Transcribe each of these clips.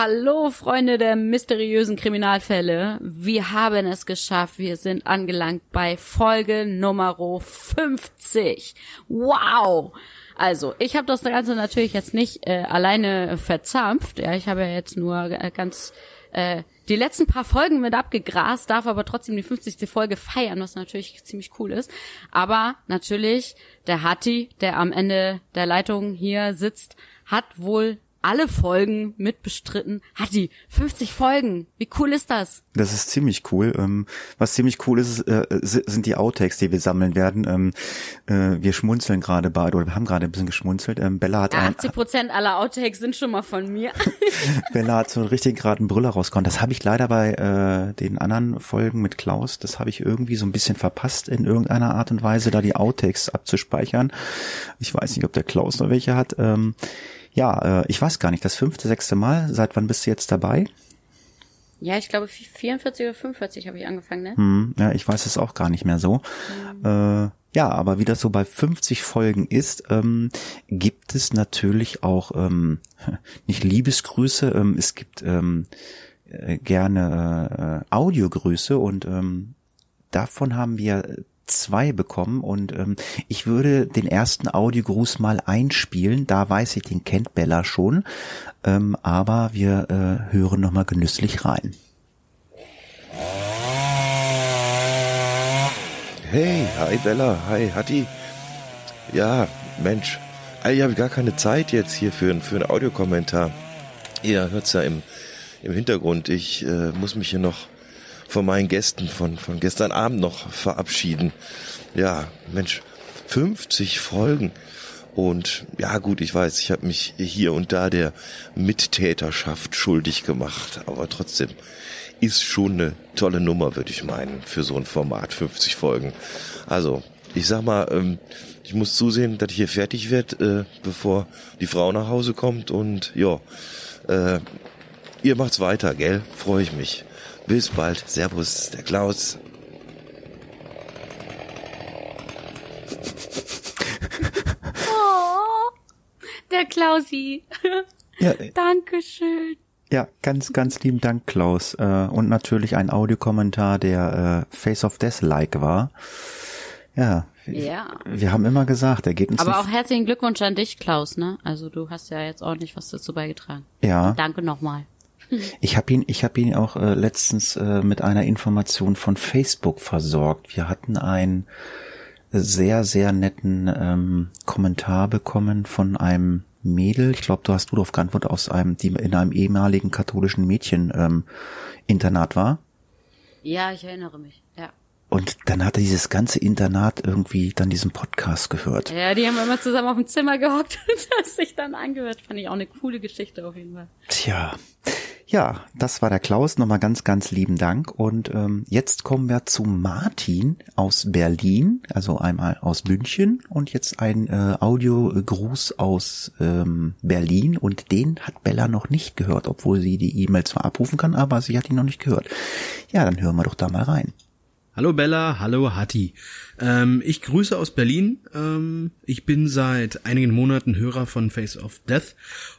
Hallo Freunde der mysteriösen Kriminalfälle. Wir haben es geschafft. Wir sind angelangt bei Folge Nummer 50. Wow! Also, ich habe das Ganze natürlich jetzt nicht äh, alleine verzapft. Ja, ich habe ja jetzt nur äh, ganz äh, die letzten paar Folgen mit abgegrast, darf aber trotzdem die 50. Folge feiern, was natürlich ziemlich cool ist. Aber natürlich, der Hatti, der am Ende der Leitung hier sitzt, hat wohl alle Folgen mitbestritten. Hat die 50 Folgen. Wie cool ist das? Das ist ziemlich cool. Ähm, was ziemlich cool ist, äh, sind die Outtakes, die wir sammeln werden. Ähm, äh, wir schmunzeln gerade beide, oder wir haben gerade ein bisschen geschmunzelt. Ähm, Bella hat 80 Prozent aller Outtakes sind schon mal von mir. Bella hat so einen richtig geraden Brüller rausgekommen. Das habe ich leider bei äh, den anderen Folgen mit Klaus, das habe ich irgendwie so ein bisschen verpasst, in irgendeiner Art und Weise da die Outtakes abzuspeichern. Ich weiß nicht, ob der Klaus noch welche hat. Ja, äh, ich weiß gar nicht, das fünfte, sechste Mal. Seit wann bist du jetzt dabei? Ja, ich glaube 44 oder 45 habe ich angefangen, ne? Hm, ja, ich weiß es auch gar nicht mehr so. Mhm. Äh, ja, aber wie das so bei 50 Folgen ist, ähm, gibt es natürlich auch ähm, nicht Liebesgrüße, ähm, es gibt ähm, äh, gerne äh, Audiogrüße und ähm, davon haben wir zwei bekommen und ähm, ich würde den ersten Audiogruß mal einspielen. Da weiß ich, den kennt Bella schon, ähm, aber wir äh, hören noch mal genüsslich rein. Hey, hi Bella, hi Hatti. Ja, Mensch, ich habe gar keine Zeit jetzt hier für, für einen Audiokommentar. Ihr hört's ja im, im Hintergrund. Ich äh, muss mich hier noch von meinen Gästen von, von gestern Abend noch verabschieden. Ja, Mensch, 50 Folgen. Und ja gut, ich weiß, ich habe mich hier und da der Mittäterschaft schuldig gemacht, aber trotzdem ist schon eine tolle Nummer, würde ich meinen, für so ein Format, 50 Folgen. Also, ich sag mal, ähm, ich muss zusehen, dass ich hier fertig werde, äh, bevor die Frau nach Hause kommt und ja, äh, ihr macht's weiter, gell? Freue ich mich. Bis bald. Servus, der Klaus. Oh, der Klausi. Ja, Dankeschön. Ja, ganz, ganz lieben Dank, Klaus. Äh, und natürlich ein Audiokommentar, der äh, Face of Death-like war. Ja, ja. Wir haben immer gesagt, er geht uns. Aber auch herzlichen Glückwunsch an dich, Klaus, ne? Also du hast ja jetzt ordentlich was dazu beigetragen. Ja. Danke nochmal. Ich habe ihn, ich habe ihn auch äh, letztens äh, mit einer Information von Facebook versorgt. Wir hatten einen sehr, sehr netten ähm, Kommentar bekommen von einem Mädel. Ich glaube, du hast du darauf geantwortet aus einem, die in einem ehemaligen katholischen Mädchen ähm, Internat war. Ja, ich erinnere mich. Ja. Und dann hatte dieses ganze Internat irgendwie dann diesen Podcast gehört. Ja, die haben immer zusammen auf dem Zimmer gehockt und das sich dann angehört. Fand ich auch eine coole Geschichte auf jeden Fall. Tja. Ja, das war der Klaus. Nochmal ganz, ganz lieben Dank. Und ähm, jetzt kommen wir zu Martin aus Berlin, also einmal aus München und jetzt ein äh, Audiogruß aus ähm, Berlin. Und den hat Bella noch nicht gehört, obwohl sie die E-Mail zwar abrufen kann, aber sie hat ihn noch nicht gehört. Ja, dann hören wir doch da mal rein. Hallo Bella, hallo Hatti. Ähm, ich grüße aus Berlin. Ähm, ich bin seit einigen Monaten Hörer von Face of Death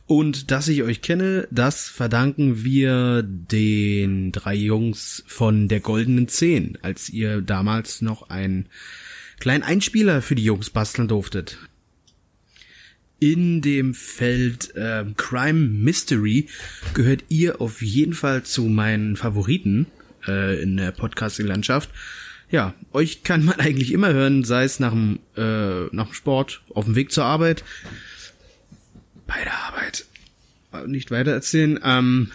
und dass ich euch kenne, das verdanken wir den drei Jungs von der Goldenen Zehn, als ihr damals noch einen kleinen Einspieler für die Jungs basteln durftet. In dem Feld äh, Crime Mystery gehört ihr auf jeden Fall zu meinen Favoriten äh, in der Podcasting-Landschaft. Ja, euch kann man eigentlich immer hören, sei es nach dem, äh, nach dem Sport, auf dem Weg zur Arbeit, bei der Arbeit. Nicht weiter erzählen. Ähm,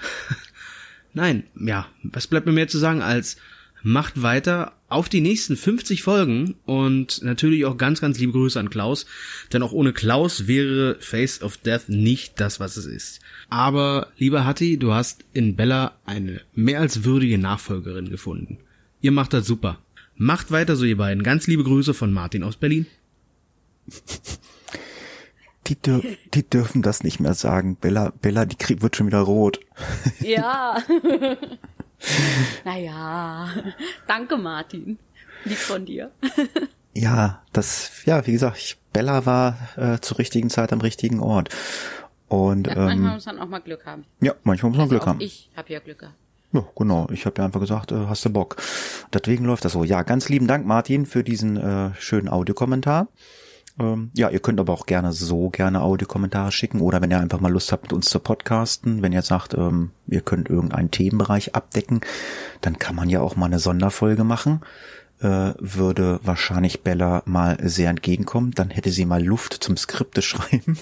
nein, ja, was bleibt mir mehr zu sagen als macht weiter auf die nächsten 50 Folgen und natürlich auch ganz, ganz liebe Grüße an Klaus, denn auch ohne Klaus wäre Face of Death nicht das, was es ist. Aber, lieber Hatti, du hast in Bella eine mehr als würdige Nachfolgerin gefunden. Ihr macht das super. Macht weiter so, ihr beiden. Ganz liebe Grüße von Martin aus Berlin. Die, dür die dürfen das nicht mehr sagen. Bella, Bella, die krieg wird schon wieder rot. Ja. naja. Danke, Martin. Lieb von dir. ja, das, ja, wie gesagt, ich, Bella war äh, zur richtigen Zeit am richtigen Ort. Und, ja, manchmal ähm, muss man auch mal Glück haben. Ja, manchmal muss man also Glück haben. Ich habe ja Glück gehabt. Ja, genau. Ich habe ja einfach gesagt, äh, hast du Bock. Deswegen läuft das so. Ja, ganz lieben Dank, Martin, für diesen äh, schönen Audiokommentar. Ähm, ja, ihr könnt aber auch gerne so gerne Audiokommentare schicken oder wenn ihr einfach mal Lust habt, mit uns zu podcasten, wenn ihr sagt, ähm, ihr könnt irgendeinen Themenbereich abdecken, dann kann man ja auch mal eine Sonderfolge machen. Äh, würde wahrscheinlich Bella mal sehr entgegenkommen. Dann hätte sie mal Luft zum Skripte schreiben.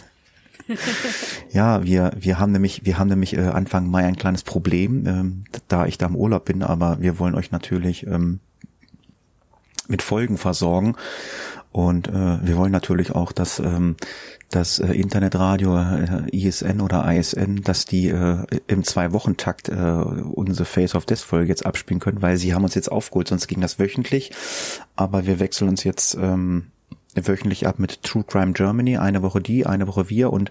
ja, wir, wir haben nämlich, wir haben nämlich äh, Anfang Mai ein kleines Problem, ähm, da ich da im Urlaub bin, aber wir wollen euch natürlich ähm, mit Folgen versorgen. Und äh, wir wollen natürlich auch, dass ähm, das äh, Internetradio äh, ISN oder ISN, dass die äh, im Zwei-Wochen-Takt äh, unsere Face of Death Folge jetzt abspielen können, weil sie haben uns jetzt aufgeholt, sonst ging das wöchentlich. Aber wir wechseln uns jetzt ähm, wöchentlich ab mit True Crime Germany, eine Woche die, eine Woche wir und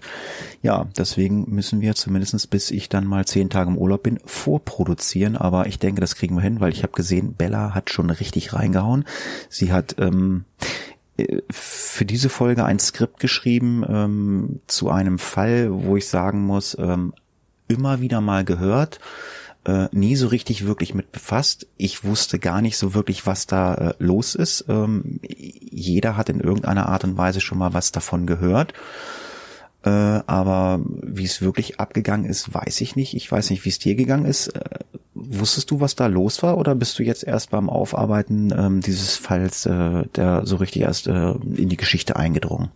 ja, deswegen müssen wir zumindestens bis ich dann mal zehn Tage im Urlaub bin, vorproduzieren, aber ich denke, das kriegen wir hin, weil ich habe gesehen, Bella hat schon richtig reingehauen. Sie hat ähm, für diese Folge ein Skript geschrieben ähm, zu einem Fall, wo ich sagen muss, ähm, immer wieder mal gehört, äh, nie so richtig wirklich mit befasst. Ich wusste gar nicht so wirklich, was da äh, los ist. Ähm, jeder hat in irgendeiner Art und Weise schon mal was davon gehört. Äh, aber wie es wirklich abgegangen ist, weiß ich nicht. Ich weiß nicht, wie es dir gegangen ist. Äh, wusstest du, was da los war, oder bist du jetzt erst beim Aufarbeiten ähm, dieses Falls äh, der so richtig erst äh, in die Geschichte eingedrungen?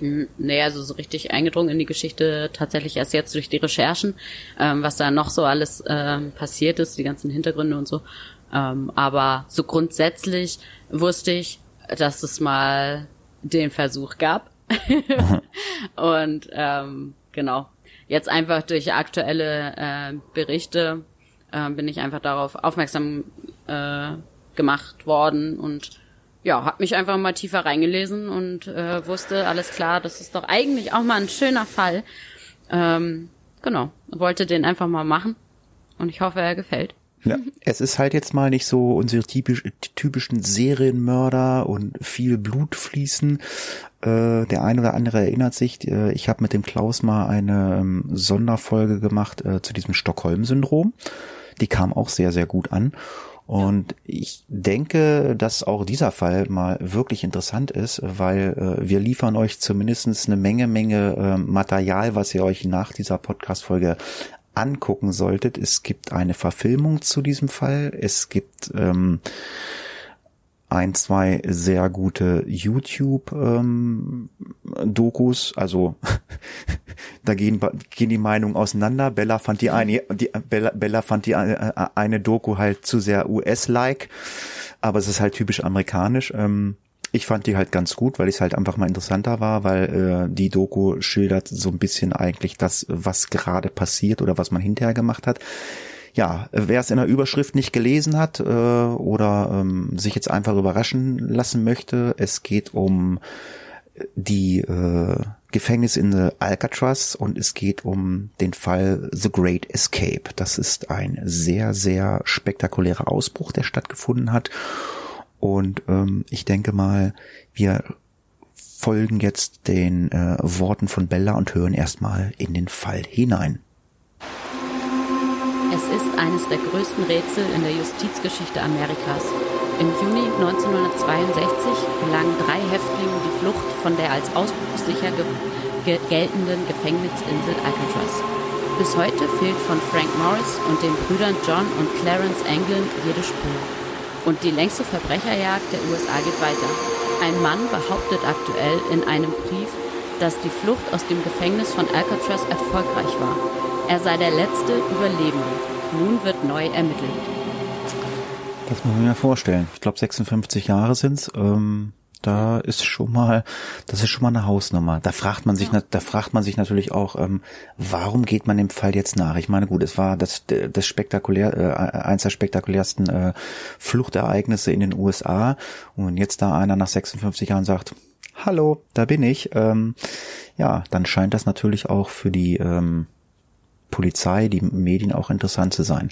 Hm, nee, also so richtig eingedrungen in die Geschichte tatsächlich erst jetzt durch die Recherchen, ähm, was da noch so alles ähm, passiert ist, die ganzen Hintergründe und so. Ähm, aber so grundsätzlich wusste ich, dass es mal den Versuch gab. und ähm, genau, jetzt einfach durch aktuelle äh, Berichte äh, bin ich einfach darauf aufmerksam äh, gemacht worden und ja, hab mich einfach mal tiefer reingelesen und äh, wusste, alles klar, das ist doch eigentlich auch mal ein schöner Fall. Ähm, genau, wollte den einfach mal machen und ich hoffe, er gefällt. Ja, es ist halt jetzt mal nicht so unsere typisch, typischen Serienmörder und viel Blut fließen. Äh, der eine oder andere erinnert sich, äh, ich habe mit dem Klaus mal eine ähm, Sonderfolge gemacht äh, zu diesem Stockholm-Syndrom. Die kam auch sehr, sehr gut an. Und ich denke, dass auch dieser Fall mal wirklich interessant ist, weil äh, wir liefern euch zumindestens eine Menge, Menge äh, Material, was ihr euch nach dieser Podcast-Folge angucken solltet. Es gibt eine Verfilmung zu diesem Fall. Es gibt ähm, ein, zwei sehr gute YouTube-Dokus. Ähm, also da gehen, gehen die Meinungen auseinander. Bella fand die eine, die, Bella, Bella fand die eine, äh, eine Doku halt zu sehr US-like, aber es ist halt typisch amerikanisch. Ähm, ich fand die halt ganz gut, weil es halt einfach mal interessanter war, weil äh, die Doku schildert so ein bisschen eigentlich das, was gerade passiert oder was man hinterher gemacht hat ja, wer es in der Überschrift nicht gelesen hat äh, oder ähm, sich jetzt einfach überraschen lassen möchte, es geht um die äh, Gefängnisinsel Alcatraz und es geht um den Fall The Great Escape. Das ist ein sehr, sehr spektakulärer Ausbruch, der stattgefunden hat. Und ähm, ich denke mal, wir folgen jetzt den äh, Worten von Bella und hören erstmal in den Fall hinein. Es ist eines der größten Rätsel in der Justizgeschichte Amerikas. Im Juni 1962 gelangen drei Häftlinge die Flucht von der als ausbruchssicher ge geltenden Gefängnisinsel Alcatraz. Bis heute fehlt von Frank Morris und den Brüdern John und Clarence Anglin jede Spur. Und die längste Verbrecherjagd der USA geht weiter. Ein Mann behauptet aktuell in einem Brief, dass die Flucht aus dem Gefängnis von Alcatraz erfolgreich war. Er sei der letzte Überlebende. Nun wird neu ermittelt. Das muss man mir vorstellen. Ich glaube 56 Jahre sind's. Ähm, da ist schon mal, das ist schon mal eine Hausnummer. Da fragt man sich, ja. da fragt man sich natürlich auch, ähm, warum geht man dem Fall jetzt nach? Ich meine, gut, es war das, das spektakulär, äh, eins der spektakulärsten äh, Fluchtereignisse in den USA. Und jetzt da einer nach 56 Jahren sagt, hallo, da bin ich. Ähm, ja, dann scheint das natürlich auch für die ähm, Polizei, die Medien auch interessant zu sein.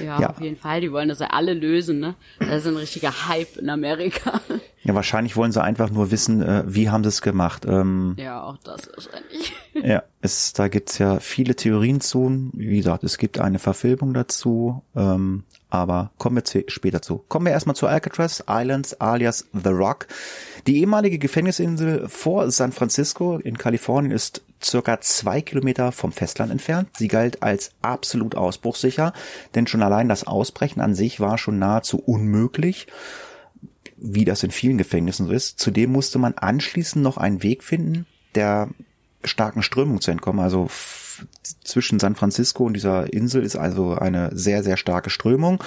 Ja, ja, auf jeden Fall. Die wollen das ja alle lösen, ne? Das ist ein richtiger Hype in Amerika. Ja, wahrscheinlich wollen sie einfach nur wissen, äh, wie haben sie es gemacht. Ähm, ja, auch das wahrscheinlich. Ja, es, da gibt's ja viele Theorien zu. Wie gesagt, es gibt eine Verfilmung dazu. Ähm, aber kommen wir später zu. Kommen wir erstmal zu Alcatraz Islands alias The Rock. Die ehemalige Gefängnisinsel vor San Francisco in Kalifornien ist circa zwei Kilometer vom Festland entfernt. Sie galt als absolut ausbruchssicher, denn schon allein das Ausbrechen an sich war schon nahezu unmöglich, wie das in vielen Gefängnissen so ist. Zudem musste man anschließend noch einen Weg finden, der starken Strömung zu entkommen. Also zwischen San Francisco und dieser Insel ist also eine sehr, sehr starke Strömung.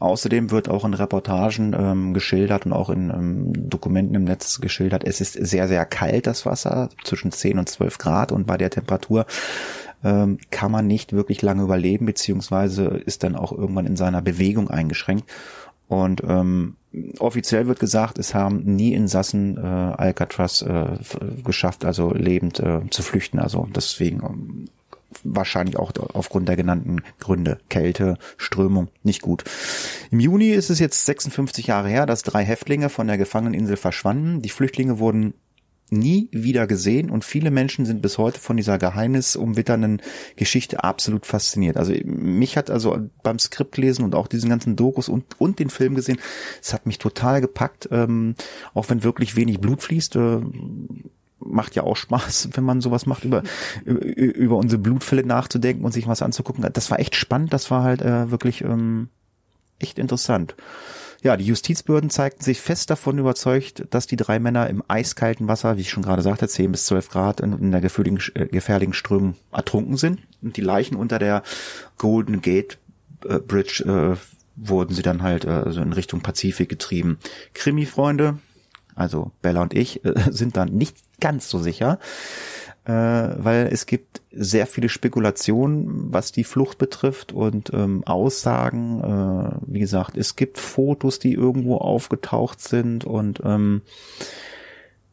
Außerdem wird auch in Reportagen ähm, geschildert und auch in ähm, Dokumenten im Netz geschildert, es ist sehr, sehr kalt, das Wasser, zwischen 10 und 12 Grad und bei der Temperatur ähm, kann man nicht wirklich lange überleben, beziehungsweise ist dann auch irgendwann in seiner Bewegung eingeschränkt. Und ähm, offiziell wird gesagt, es haben nie Insassen äh, Alcatraz äh, geschafft, also lebend äh, zu flüchten. Also deswegen ähm, wahrscheinlich auch aufgrund der genannten Gründe. Kälte, Strömung, nicht gut. Im Juni ist es jetzt 56 Jahre her, dass drei Häftlinge von der Gefangeneninsel verschwanden. Die Flüchtlinge wurden nie wieder gesehen und viele Menschen sind bis heute von dieser geheimnisumwitternden Geschichte absolut fasziniert. Also mich hat also beim Skript lesen und auch diesen ganzen Dokus und, und den Film gesehen, es hat mich total gepackt, ähm, auch wenn wirklich wenig Blut fließt. Äh, macht ja auch Spaß, wenn man sowas macht, über, über unsere Blutfälle nachzudenken und sich was anzugucken. Das war echt spannend, das war halt äh, wirklich ähm, echt interessant. Ja, die Justizbehörden zeigten sich fest davon überzeugt, dass die drei Männer im eiskalten Wasser, wie ich schon gerade sagte, 10 bis 12 Grad in, in der gefährlichen, äh, gefährlichen Strömung ertrunken sind. Und die Leichen unter der Golden Gate äh, Bridge äh, wurden sie dann halt äh, so in Richtung Pazifik getrieben. Krimi-Freunde, also Bella und ich, äh, sind dann nicht ganz so sicher äh, weil es gibt sehr viele Spekulationen, was die Flucht betrifft und ähm, Aussagen. Äh, wie gesagt, es gibt Fotos, die irgendwo aufgetaucht sind und ähm,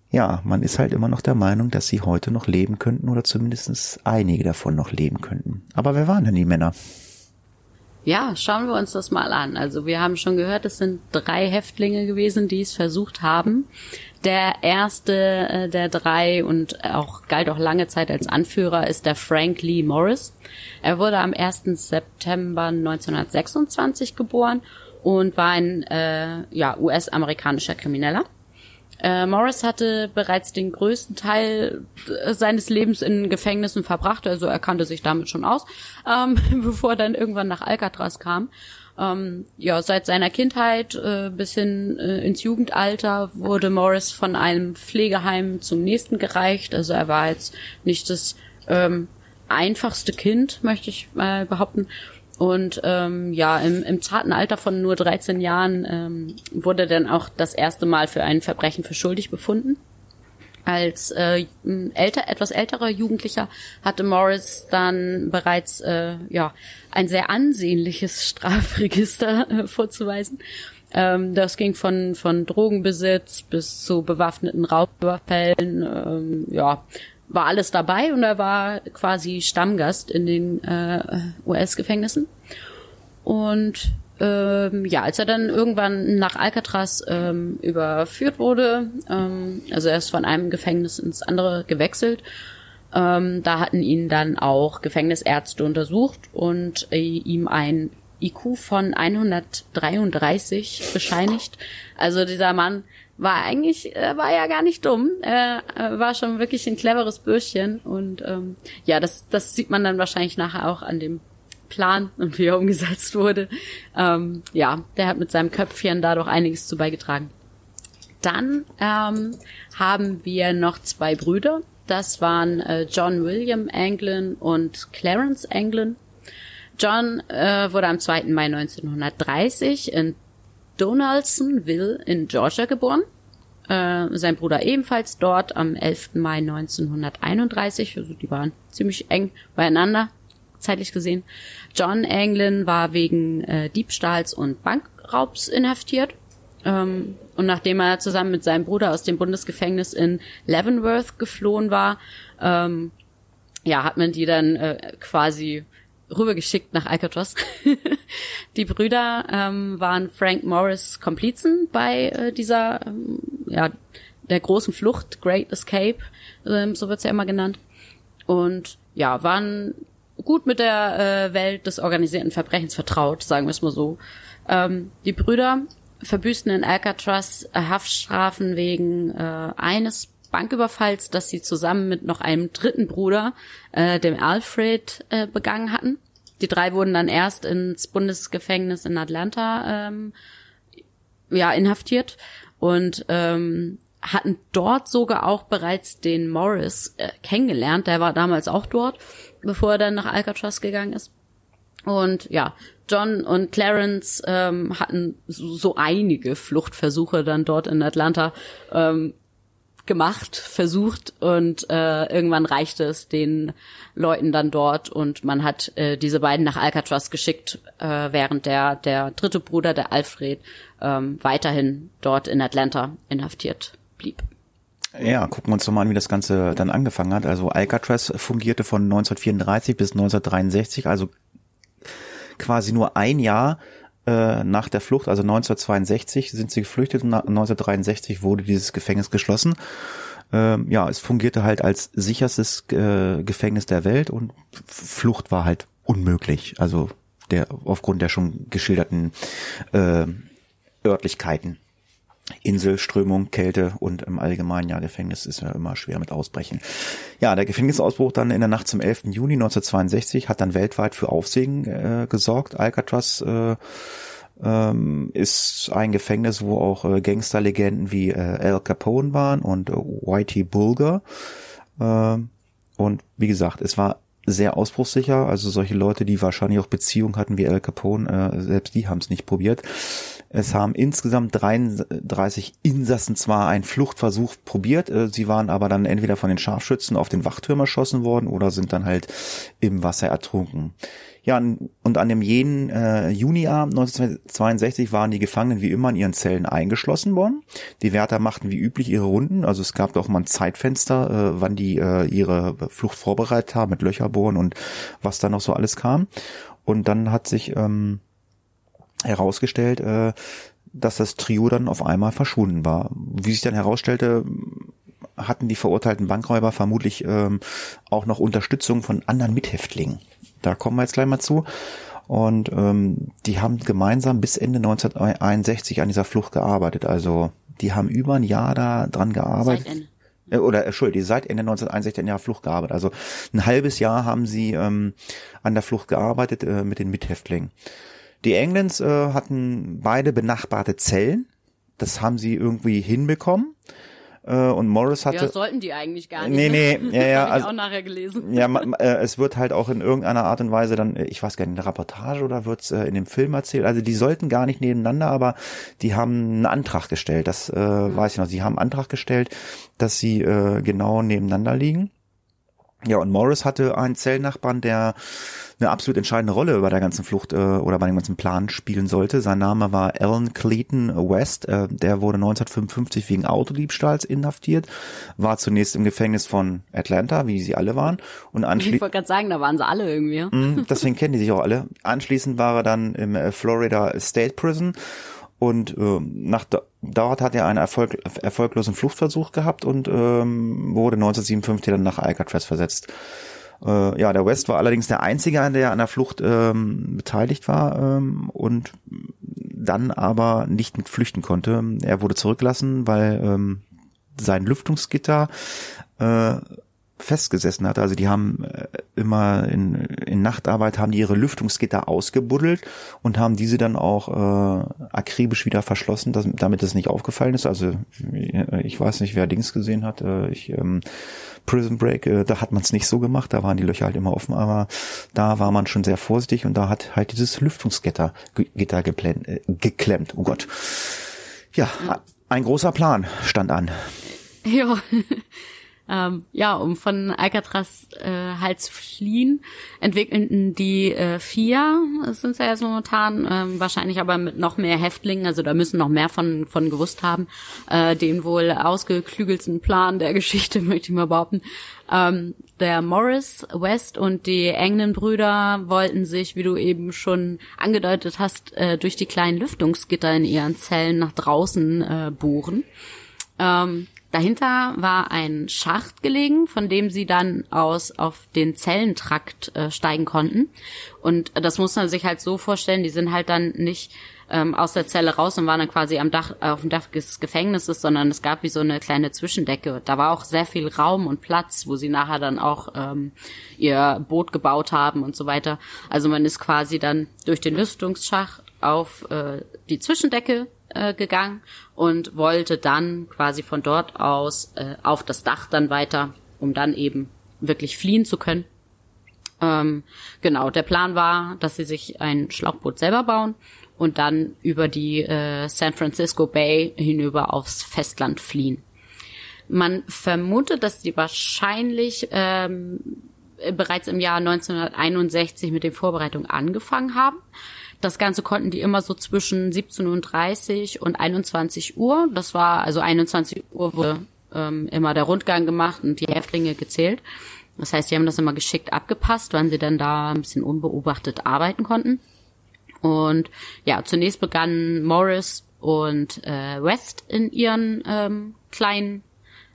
ja, man ist halt immer noch der Meinung, dass sie heute noch leben könnten oder zumindest einige davon noch leben könnten. Aber wer waren denn die Männer? Ja, schauen wir uns das mal an. Also wir haben schon gehört, es sind drei Häftlinge gewesen, die es versucht haben. Der erste äh, der drei und auch galt auch lange Zeit als Anführer ist der Frank Lee Morris. Er wurde am 1. September 1926 geboren und war ein äh, ja, US-amerikanischer Krimineller. Äh, Morris hatte bereits den größten Teil äh, seines Lebens in Gefängnissen verbracht, also er kannte sich damit schon aus, ähm, bevor er dann irgendwann nach Alcatraz kam. Ähm, ja, seit seiner Kindheit äh, bis hin äh, ins Jugendalter wurde Morris von einem Pflegeheim zum nächsten gereicht. Also er war jetzt nicht das ähm, einfachste Kind, möchte ich mal behaupten. Und ähm, ja, im, im zarten Alter von nur 13 Jahren ähm, wurde dann auch das erste Mal für ein Verbrechen für schuldig befunden. Als äh, älter, etwas älterer Jugendlicher hatte Morris dann bereits äh, ja ein sehr ansehnliches Strafregister äh, vorzuweisen. Ähm, das ging von von Drogenbesitz bis zu bewaffneten Raubüberfällen, ähm, ja war alles dabei und er war quasi Stammgast in den äh, US-Gefängnissen. Und ähm, ja, als er dann irgendwann nach Alcatraz ähm, überführt wurde, ähm, also er ist von einem Gefängnis ins andere gewechselt, ähm, da hatten ihn dann auch Gefängnisärzte untersucht und äh, ihm ein IQ von 133 bescheinigt. Also dieser Mann war eigentlich, äh, war ja gar nicht dumm. Er äh, war schon wirklich ein cleveres Bürschchen. Und ähm, ja, das, das sieht man dann wahrscheinlich nachher auch an dem Plan und wie er umgesetzt wurde. Ähm, ja, der hat mit seinem Köpfchen da doch einiges zu beigetragen. Dann ähm, haben wir noch zwei Brüder. Das waren äh, John William Anglin und Clarence Anglin. John äh, wurde am 2. Mai 1930 in Donaldsonville in Georgia geboren. Äh, sein Bruder ebenfalls dort am 11. Mai 1931. Also die waren ziemlich eng beieinander, zeitlich gesehen. John Anglin war wegen äh, Diebstahls und Bankraubs inhaftiert. Ähm, und nachdem er zusammen mit seinem Bruder aus dem Bundesgefängnis in Leavenworth geflohen war, ähm, ja, hat man die dann äh, quasi rübergeschickt nach Alcatraz. die Brüder ähm, waren Frank Morris Komplizen bei äh, dieser, ähm, ja, der großen Flucht, Great Escape, ähm, so wird's ja immer genannt. Und ja, waren gut mit der äh, Welt des organisierten Verbrechens vertraut, sagen wir es mal so. Ähm, die Brüder verbüßten in Alcatraz Haftstrafen wegen äh, eines Banküberfalls, das sie zusammen mit noch einem dritten Bruder, äh, dem Alfred, äh, begangen hatten. Die drei wurden dann erst ins Bundesgefängnis in Atlanta ähm, ja inhaftiert und ähm, hatten dort sogar auch bereits den Morris äh, kennengelernt. Der war damals auch dort, bevor er dann nach Alcatraz gegangen ist. Und ja, John und Clarence ähm, hatten so, so einige Fluchtversuche dann dort in Atlanta ähm, gemacht, versucht und äh, irgendwann reichte es den Leuten dann dort und man hat äh, diese beiden nach Alcatraz geschickt, äh, während der der dritte Bruder, der Alfred, ähm, weiterhin dort in Atlanta inhaftiert blieb. Ja, gucken wir uns doch mal an, wie das Ganze dann angefangen hat. Also Alcatraz fungierte von 1934 bis 1963, also quasi nur ein Jahr äh, nach der Flucht, also 1962 sind sie geflüchtet und 1963 wurde dieses Gefängnis geschlossen. Ähm, ja, es fungierte halt als sicherstes äh, Gefängnis der Welt und Flucht war halt unmöglich. Also der aufgrund der schon geschilderten äh, Örtlichkeiten. Inselströmung, Kälte und im Allgemeinen, ja, Gefängnis ist ja immer schwer mit Ausbrechen. Ja, der Gefängnisausbruch dann in der Nacht zum 11. Juni 1962 hat dann weltweit für Aufsehen äh, gesorgt. Alcatraz äh, ähm, ist ein Gefängnis, wo auch äh, Gangsterlegenden wie äh, Al Capone waren und äh, Whitey Bulger. Äh, und wie gesagt, es war sehr ausbruchssicher. Also solche Leute, die wahrscheinlich auch Beziehungen hatten wie Al Capone, äh, selbst die haben es nicht probiert. Es haben insgesamt 33 Insassen zwar einen Fluchtversuch probiert, äh, sie waren aber dann entweder von den Scharfschützen auf den Wachturm erschossen worden oder sind dann halt im Wasser ertrunken. Ja, und an dem jenen äh, Juniabend 1962 waren die Gefangenen wie immer in ihren Zellen eingeschlossen worden. Die Wärter machten wie üblich ihre Runden, also es gab auch mal ein Zeitfenster, äh, wann die äh, ihre Flucht vorbereitet haben mit Löcherbohren und was da noch so alles kam. Und dann hat sich ähm, herausgestellt, äh, dass das Trio dann auf einmal verschwunden war. Wie sich dann herausstellte, hatten die verurteilten Bankräuber vermutlich ähm, auch noch Unterstützung von anderen Mithäftlingen. Da kommen wir jetzt gleich mal zu. Und ähm, die haben gemeinsam bis Ende 1961 an dieser Flucht gearbeitet. Also die haben über ein Jahr da dran gearbeitet. Seit Ende. Äh, oder Entschuldigung, seit Ende 1961 an ihrer Flucht gearbeitet. Also ein halbes Jahr haben sie ähm, an der Flucht gearbeitet äh, mit den Mithäftlingen. Die Englands äh, hatten beide benachbarte Zellen. Das haben sie irgendwie hinbekommen. Äh, und Morris hatte. Ja, sollten die eigentlich gar nicht. Nee, nee, ne? ja, ja. das also, ich auch nachher gelesen. Ja, äh, es wird halt auch in irgendeiner Art und Weise dann, äh, ich weiß gar nicht, in der Reportage oder wird's äh, in dem Film erzählt. Also die sollten gar nicht nebeneinander, aber die haben einen Antrag gestellt. Das äh, mhm. weiß ich noch. Sie haben einen Antrag gestellt, dass sie äh, genau nebeneinander liegen. Ja, und Morris hatte einen Zellnachbarn, der eine absolut entscheidende Rolle bei der ganzen Flucht äh, oder bei dem ganzen Plan spielen sollte. Sein Name war Alan Clayton West. Äh, der wurde 1955 wegen Autodiebstahls inhaftiert, war zunächst im Gefängnis von Atlanta, wie sie alle waren. Und anschließend. Ich wollte gerade sagen, da waren sie alle irgendwie. Mm, deswegen kennen die sich auch alle. Anschließend war er dann im äh, Florida State Prison und äh, nach dort hat er einen Erfolg, erfolglosen Fluchtversuch gehabt und ähm, wurde 1957 dann nach Alcatraz versetzt. Äh, ja, der West war allerdings der Einzige, der an der Flucht ähm, beteiligt war ähm, und dann aber nicht mit flüchten konnte. Er wurde zurückgelassen, weil ähm, sein Lüftungsgitter äh, festgesessen hat. Also die haben äh, immer in, in Nachtarbeit haben die ihre Lüftungsgitter ausgebuddelt und haben diese dann auch äh, akribisch wieder verschlossen, dass, damit es nicht aufgefallen ist. Also ich weiß nicht, wer Dings gesehen hat. Äh, ich ähm, Prison Break, äh, da hat man es nicht so gemacht, da waren die Löcher halt immer offen, aber da war man schon sehr vorsichtig und da hat halt dieses Lüftungsgitter Gitter geplänt, äh, geklemmt. Oh Gott. Ja, ein großer Plan stand an. Ja. Ähm, ja, um von Alcatraz äh, halt zu fliehen, entwickelten die äh, vier, das sind ja jetzt momentan, ähm, wahrscheinlich aber mit noch mehr Häftlingen, also da müssen noch mehr von, von gewusst haben, äh, den wohl ausgeklügelsten Plan der Geschichte, möchte ich mal behaupten. Ähm, der Morris, West und die engen Brüder wollten sich, wie du eben schon angedeutet hast, äh, durch die kleinen Lüftungsgitter in ihren Zellen nach draußen äh, bohren. Ähm, Dahinter war ein Schacht gelegen, von dem sie dann aus auf den Zellentrakt äh, steigen konnten. Und das muss man sich halt so vorstellen, die sind halt dann nicht ähm, aus der Zelle raus und waren dann quasi am Dach, äh, auf dem Dach des Gefängnisses, sondern es gab wie so eine kleine Zwischendecke. Da war auch sehr viel Raum und Platz, wo sie nachher dann auch ähm, ihr Boot gebaut haben und so weiter. Also man ist quasi dann durch den Lüftungsschacht auf äh, die Zwischendecke äh, gegangen und wollte dann quasi von dort aus äh, auf das Dach dann weiter, um dann eben wirklich fliehen zu können. Ähm, genau, der Plan war, dass sie sich ein Schlauchboot selber bauen und dann über die äh, San Francisco Bay hinüber aufs Festland fliehen. Man vermutet, dass sie wahrscheinlich ähm, bereits im Jahr 1961 mit den Vorbereitungen angefangen haben. Das Ganze konnten die immer so zwischen 17.30 und 21 Uhr. Das war, also 21 Uhr wurde ähm, immer der Rundgang gemacht und die Häftlinge gezählt. Das heißt, die haben das immer geschickt abgepasst, wann sie dann da ein bisschen unbeobachtet arbeiten konnten. Und ja, zunächst begannen Morris und äh, West in ihren ähm, kleinen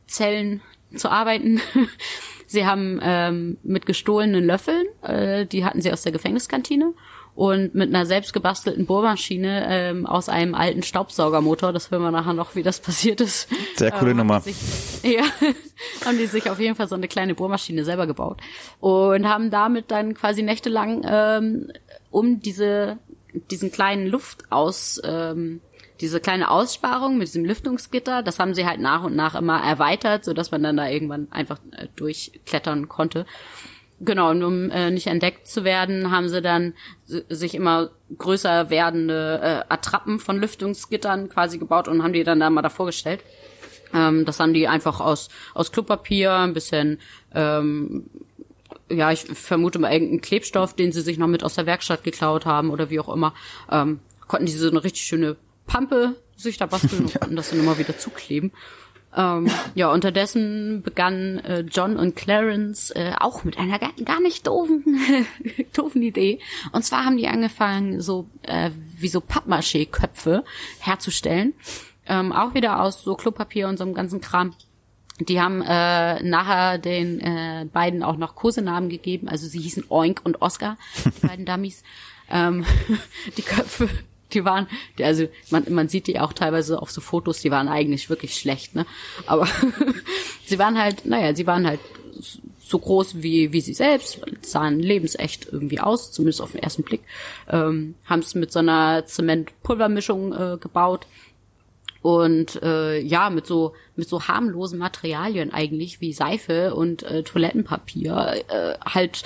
Zellen zu arbeiten. sie haben ähm, mit gestohlenen Löffeln, äh, die hatten sie aus der Gefängniskantine und mit einer selbstgebastelten Bohrmaschine ähm, aus einem alten Staubsaugermotor. Das hören wir nachher noch, wie das passiert ist. Sehr coole ähm, Nummer. Sich, ja, haben die sich auf jeden Fall so eine kleine Bohrmaschine selber gebaut und haben damit dann quasi nächtelang ähm, um diese diesen kleinen Luftaus ähm, diese kleine Aussparung mit diesem Lüftungsgitter, das haben sie halt nach und nach immer erweitert, so dass man dann da irgendwann einfach äh, durchklettern konnte. Genau, und um äh, nicht entdeckt zu werden, haben sie dann sich immer größer werdende äh, Attrappen von Lüftungsgittern quasi gebaut und haben die dann da mal davor gestellt. Ähm, das haben die einfach aus, aus Klopapier, ein bisschen, ähm, ja, ich vermute mal irgendeinen Klebstoff, den sie sich noch mit aus der Werkstatt geklaut haben oder wie auch immer, ähm, konnten die so eine richtig schöne Pampe sich da basteln und konnten das dann immer wieder zukleben. Ähm, ja, unterdessen begannen äh, John und Clarence äh, auch mit einer gar, gar nicht doofen, doofen Idee. Und zwar haben die angefangen, so äh, wie so Pappmaché-Köpfe herzustellen. Ähm, auch wieder aus so Klopapier und so einem ganzen Kram. Die haben äh, nachher den äh, beiden auch noch Kosenamen gegeben. Also sie hießen Oink und Oscar, die beiden Dummies. Ähm, die Köpfe die waren, die, also man, man sieht die auch teilweise auf so Fotos, die waren eigentlich wirklich schlecht, ne? Aber sie waren halt, naja, sie waren halt so groß wie, wie sie selbst, sahen lebensecht irgendwie aus, zumindest auf den ersten Blick. Ähm, Haben es mit so einer Zementpulvermischung äh, gebaut und äh, ja mit so mit so harmlosen Materialien eigentlich wie Seife und äh, Toilettenpapier äh, halt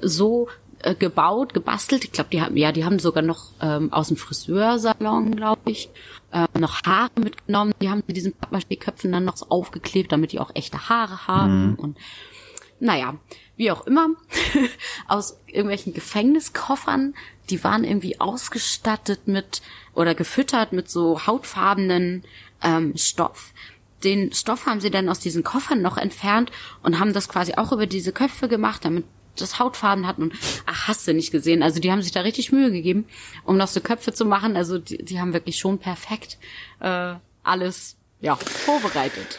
so äh, gebaut, gebastelt. Ich glaube, die haben ja, die haben sogar noch ähm, aus dem Friseursalon, glaube ich, äh, noch Haare mitgenommen. Die haben mit diesen Pappmaché-Köpfen dann noch so aufgeklebt, damit die auch echte Haare haben. Mhm. Und naja, wie auch immer, aus irgendwelchen Gefängniskoffern, die waren irgendwie ausgestattet mit oder gefüttert mit so hautfarbenen ähm, Stoff. Den Stoff haben sie dann aus diesen Koffern noch entfernt und haben das quasi auch über diese Köpfe gemacht, damit das Hautfarben hatten und ach, hast du nicht gesehen. Also die haben sich da richtig Mühe gegeben, um noch so Köpfe zu machen. Also die, die haben wirklich schon perfekt äh, alles ja, vorbereitet.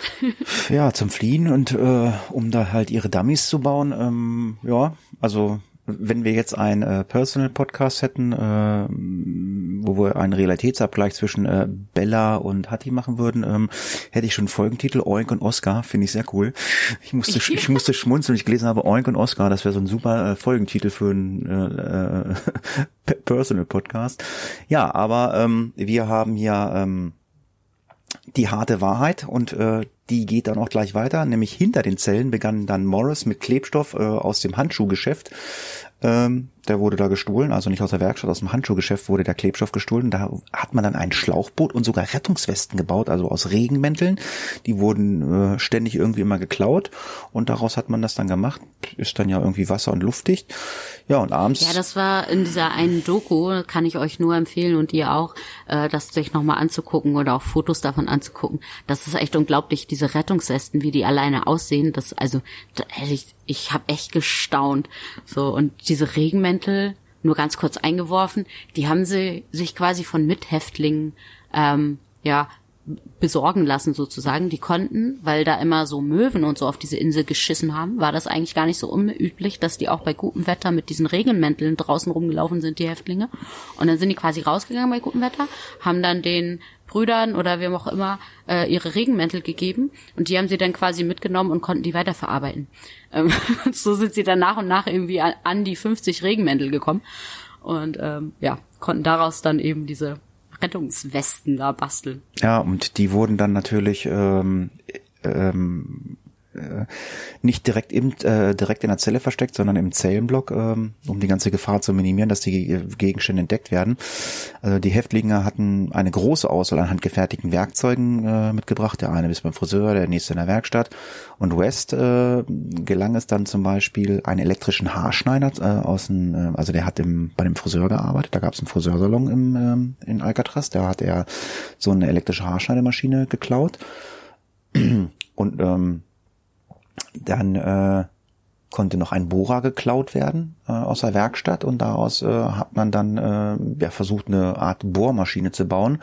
ja, zum Fliehen und äh, um da halt ihre Dummies zu bauen, ähm, ja, also wenn wir jetzt einen äh, Personal Podcast hätten, äh, wo wir einen Realitätsabgleich zwischen äh, Bella und Hattie machen würden, ähm, hätte ich schon Folgentitel Oink und Oscar, finde ich sehr cool. Ich musste ich musste schmunzeln, ich gelesen habe Oink und Oscar, das wäre so ein super äh, Folgentitel für einen äh, äh, Personal Podcast. Ja, aber ähm, wir haben hier ähm, die harte Wahrheit und äh, die geht dann auch gleich weiter, nämlich hinter den Zellen begann dann Morris mit Klebstoff äh, aus dem Handschuhgeschäft. Ähm, der wurde da gestohlen, also nicht aus der Werkstatt, aus dem Handschuhgeschäft wurde der Klebstoff gestohlen. Da hat man dann ein Schlauchboot und sogar Rettungswesten gebaut, also aus Regenmänteln. Die wurden äh, ständig irgendwie immer geklaut und daraus hat man das dann gemacht. Ist dann ja irgendwie wasser- und luftdicht. Ja, und abends. Ja, das war in dieser einen Doku, kann ich euch nur empfehlen und ihr auch, äh, das sich nochmal anzugucken oder auch Fotos davon anzugucken. Das ist echt unglaublich, diese Rettungswesten, wie die alleine aussehen. Das, also, da hätte ich ich habe echt gestaunt. So und diese Regenmäntel, nur ganz kurz eingeworfen, die haben sie sich quasi von Mithäftlingen ähm, ja besorgen lassen sozusagen. Die konnten, weil da immer so Möwen und so auf diese Insel geschissen haben, war das eigentlich gar nicht so unüblich, dass die auch bei gutem Wetter mit diesen Regenmänteln draußen rumgelaufen sind, die Häftlinge. Und dann sind die quasi rausgegangen bei gutem Wetter, haben dann den Brüdern oder wem auch immer äh, ihre Regenmäntel gegeben und die haben sie dann quasi mitgenommen und konnten die weiterverarbeiten. Ähm, so sind sie dann nach und nach irgendwie an, die 50 Regenmäntel gekommen und ähm, ja, konnten daraus dann eben diese Rettungswesten da basteln. Ja, und die wurden dann natürlich ähm, ähm, äh, nicht direkt im äh, direkt in der Zelle versteckt, sondern im Zellenblock, ähm, um die ganze Gefahr zu minimieren, dass die Gegenstände entdeckt werden. Also die Häftlinge hatten eine große Auswahl an handgefertigten Werkzeugen äh, mitgebracht. Der eine ist beim Friseur, der nächste in der Werkstatt. Und West äh, gelang es dann zum Beispiel einen elektrischen Haarschneider äh, aus dem, äh, also der hat im, bei dem Friseur gearbeitet. Da gab es einen Friseursalon im, ähm, in Alcatraz. Da hat er so eine elektrische Haarschneidemaschine geklaut. Und ähm, dann äh, konnte noch ein Bohrer geklaut werden äh, aus der Werkstatt und daraus äh, hat man dann äh, ja, versucht, eine Art Bohrmaschine zu bauen.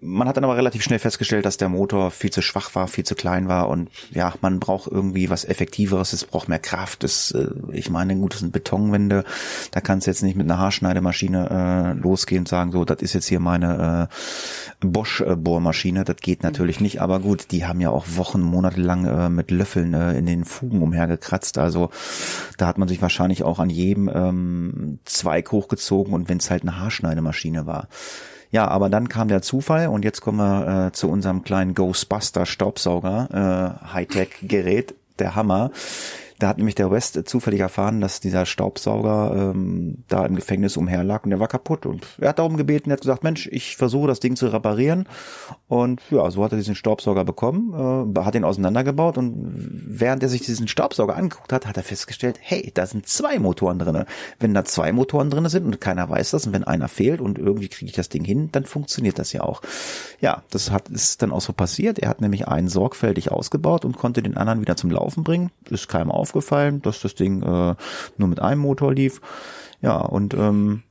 Man hat dann aber relativ schnell festgestellt, dass der Motor viel zu schwach war, viel zu klein war und ja, man braucht irgendwie was Effektiveres, es braucht mehr Kraft. Das, äh, ich meine, gut, das sind Betonwände, da kannst du jetzt nicht mit einer Haarschneidemaschine äh, losgehen und sagen, so, das ist jetzt hier meine äh, Bosch-Bohrmaschine, das geht natürlich mhm. nicht, aber gut, die haben ja auch Wochen, Monate lang äh, mit Löffeln äh, in den Fugen umhergekratzt, also da hat man sich wahrscheinlich auch an jedem ähm, Zweig hochgezogen und wenn es halt eine Haarschneidemaschine war. Ja, aber dann kam der Zufall und jetzt kommen wir äh, zu unserem kleinen Ghostbuster Staubsauger, äh, Hightech-Gerät, der Hammer. Da hat nämlich der West zufällig erfahren, dass dieser Staubsauger ähm, da im Gefängnis umherlag und der war kaputt. Und er hat darum gebeten, er hat gesagt, Mensch, ich versuche das Ding zu reparieren. Und ja, so hat er diesen Staubsauger bekommen, äh, hat ihn auseinandergebaut und während er sich diesen Staubsauger angeguckt hat, hat er festgestellt, hey, da sind zwei Motoren drinne. Wenn da zwei Motoren drinne sind und keiner weiß das und wenn einer fehlt und irgendwie kriege ich das Ding hin, dann funktioniert das ja auch. Ja, das hat ist dann auch so passiert. Er hat nämlich einen sorgfältig ausgebaut und konnte den anderen wieder zum Laufen bringen. Ist keinem auf aufgefallen, dass das Ding äh, nur mit einem Motor lief. Ja, und ähm,